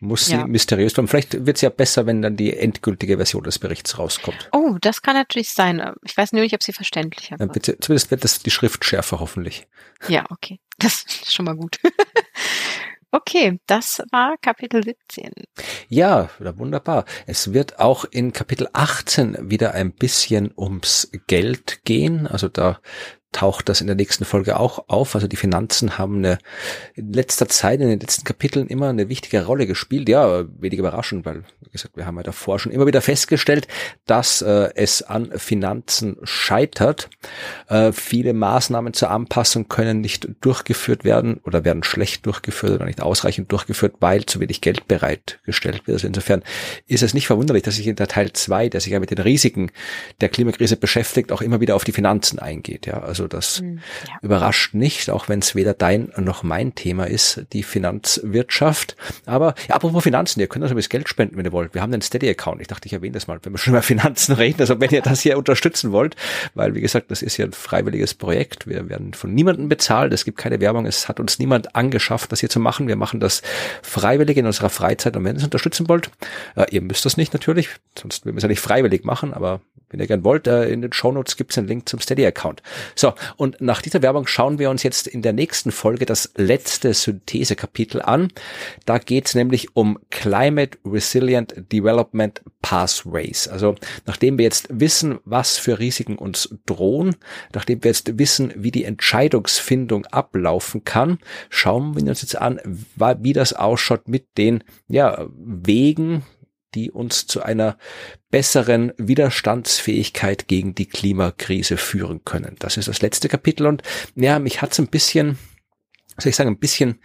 S2: muss sie ja. mysteriös bleiben. Vielleicht wird es ja besser, wenn dann die endgültige Version des Berichts rauskommt.
S3: Oh, das kann natürlich sein. Ich weiß nur nicht, ob sie verständlicher
S2: wird. Bitte, zumindest wird das die Schrift schärfer, hoffentlich.
S3: Ja, okay. Das ist schon mal gut. Okay, das war Kapitel 17.
S2: Ja, wunderbar. Es wird auch in Kapitel 18 wieder ein bisschen ums Geld gehen. Also da taucht das in der nächsten Folge auch auf. Also die Finanzen haben eine, in letzter Zeit, in den letzten Kapiteln immer eine wichtige Rolle gespielt. Ja, wenig überraschend, weil, wie gesagt, wir haben ja davor schon immer wieder festgestellt, dass äh, es an Finanzen scheitert. Äh, viele Maßnahmen zur Anpassung können nicht durchgeführt werden oder werden schlecht durchgeführt oder nicht ausreichend durchgeführt, weil zu wenig Geld bereitgestellt wird. Also insofern ist es nicht verwunderlich, dass sich in der Teil 2, der sich ja mit den Risiken der Klimakrise beschäftigt, auch immer wieder auf die Finanzen eingeht. Ja, also also das hm, ja. überrascht nicht, auch wenn es weder dein noch mein Thema ist, die Finanzwirtschaft. Aber ja, apropos Finanzen, ihr könnt uns übrigens Geld spenden, wenn ihr wollt. Wir haben einen Steady-Account. Ich dachte, ich erwähne das mal, wenn wir schon über Finanzen reden. Also wenn ihr das hier unterstützen wollt, weil wie gesagt, das ist ja ein freiwilliges Projekt. Wir werden von niemandem bezahlt. Es gibt keine Werbung. Es hat uns niemand angeschafft, das hier zu machen. Wir machen das freiwillig in unserer Freizeit. Und wenn ihr es unterstützen wollt, äh, ihr müsst das nicht natürlich, sonst würden wir es ja nicht freiwillig machen, aber wenn ihr gern wollt, äh, in den Show Notes gibt es einen Link zum Steady-Account. So, und nach dieser Werbung schauen wir uns jetzt in der nächsten Folge das letzte Synthese-Kapitel an. Da geht es nämlich um Climate Resilient Development Pathways. Also nachdem wir jetzt wissen, was für Risiken uns drohen, nachdem wir jetzt wissen, wie die Entscheidungsfindung ablaufen kann, schauen wir uns jetzt an, wie das ausschaut mit den ja, Wegen, die uns zu einer besseren Widerstandsfähigkeit gegen die Klimakrise führen können. Das ist das letzte Kapitel und ja, mich hat's ein bisschen, soll ich sagen, ein bisschen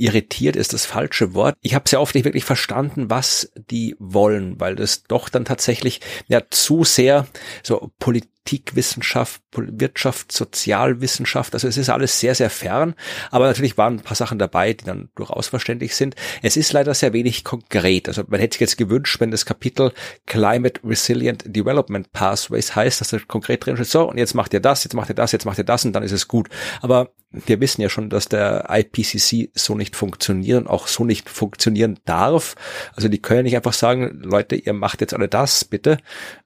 S2: irritiert ist das falsche Wort. Ich habe sehr oft nicht wirklich verstanden, was die wollen, weil das doch dann tatsächlich ja zu sehr so Politikwissenschaft, Wirtschaft, Sozialwissenschaft, also es ist alles sehr, sehr fern, aber natürlich waren ein paar Sachen dabei, die dann durchaus verständlich sind. Es ist leider sehr wenig konkret. Also man hätte sich jetzt gewünscht, wenn das Kapitel Climate Resilient Development Pathways heißt, dass da konkret drin steht, so, und jetzt macht ihr das, jetzt macht ihr das, jetzt macht ihr das und dann ist es gut. Aber wir wissen ja schon, dass der IPCC so nicht funktionieren, auch so nicht funktionieren darf. Also die können nicht einfach sagen, Leute, ihr macht jetzt alle das, bitte,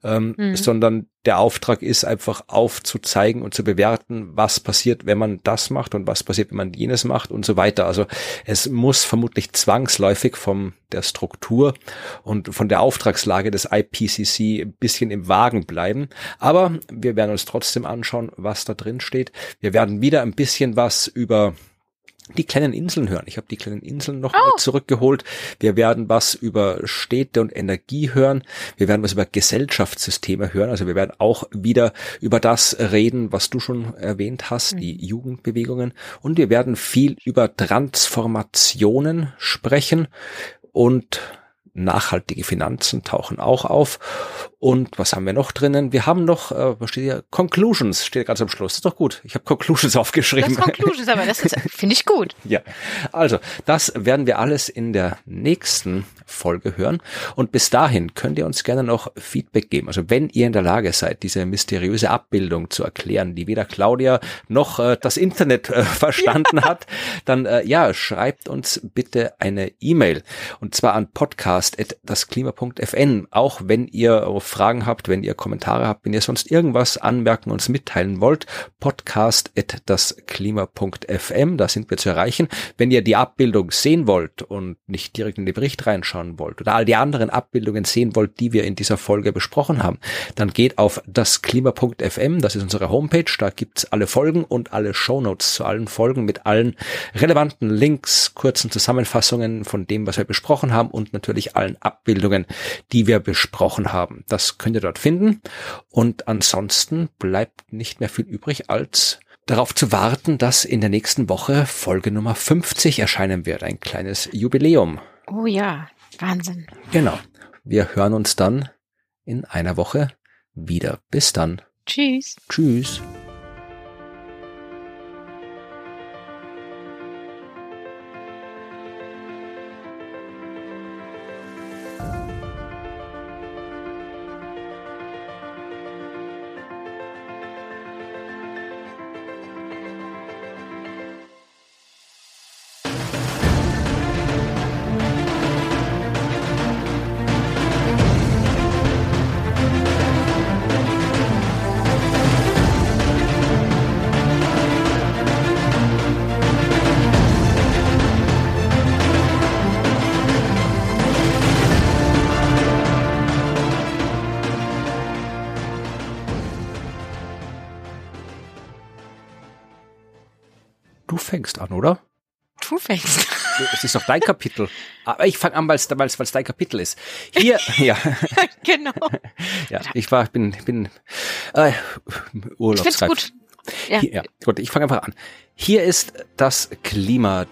S2: ähm, mhm. sondern der Auftrag ist einfach aufzuzeigen und zu bewerten, was passiert, wenn man das macht und was passiert, wenn man jenes macht und so weiter. Also es muss vermutlich zwangsläufig von der Struktur und von der Auftragslage des IPCC ein bisschen im Wagen bleiben. Aber wir werden uns trotzdem anschauen, was da drin steht. Wir werden wieder ein bisschen was über die kleinen Inseln hören. Ich habe die kleinen Inseln noch oh. zurückgeholt. Wir werden was über Städte und Energie hören. Wir werden was über Gesellschaftssysteme hören. Also wir werden auch wieder über das reden, was du schon erwähnt hast, mhm. die Jugendbewegungen. Und wir werden viel über Transformationen sprechen und nachhaltige Finanzen tauchen auch auf. Und was haben wir noch drinnen? Wir haben noch, äh, was steht hier? Conclusions steht ganz am Schluss. Das ist doch gut. Ich habe Conclusions aufgeschrieben.
S3: Das Conclusions, aber das finde ich gut.
S2: ja, also das werden wir alles in der nächsten Folge hören. Und bis dahin könnt ihr uns gerne noch Feedback geben. Also wenn ihr in der Lage seid, diese mysteriöse Abbildung zu erklären, die weder Claudia noch äh, das Internet äh, verstanden ja. hat, dann äh, ja, schreibt uns bitte eine E-Mail. Und zwar an podcast.dasklima.fn. Auch wenn ihr Fragen habt, wenn ihr Kommentare habt, wenn ihr sonst irgendwas anmerken, uns mitteilen wollt, podcast.dasklima.fm. Da sind wir zu erreichen. Wenn ihr die Abbildung sehen wollt und nicht direkt in den Bericht reinschaut, anschauen wollt oder all die anderen Abbildungen sehen wollt, die wir in dieser Folge besprochen haben, dann geht auf dasklima.fm, das ist unsere Homepage, da gibt's alle Folgen und alle Shownotes zu allen Folgen mit allen relevanten Links, kurzen Zusammenfassungen von dem, was wir besprochen haben und natürlich allen Abbildungen, die wir besprochen haben. Das könnt ihr dort finden und ansonsten bleibt nicht mehr viel übrig als darauf zu warten, dass in der nächsten Woche Folge Nummer 50 erscheinen wird. Ein kleines Jubiläum.
S3: Oh ja, Wahnsinn.
S2: Genau. Wir hören uns dann in einer Woche wieder. Bis dann.
S3: Tschüss.
S2: Tschüss. Du fängst. Es ist doch dein Kapitel. Aber ich fange an, weil es dein Kapitel ist. Hier, ja,
S3: genau.
S2: ja, ich war, bin, bin äh,
S3: Ich find's
S2: Urlaubsreif.
S3: gut. Ja.
S2: Hier, ja, gut, ich fange einfach an. Hier ist das Klima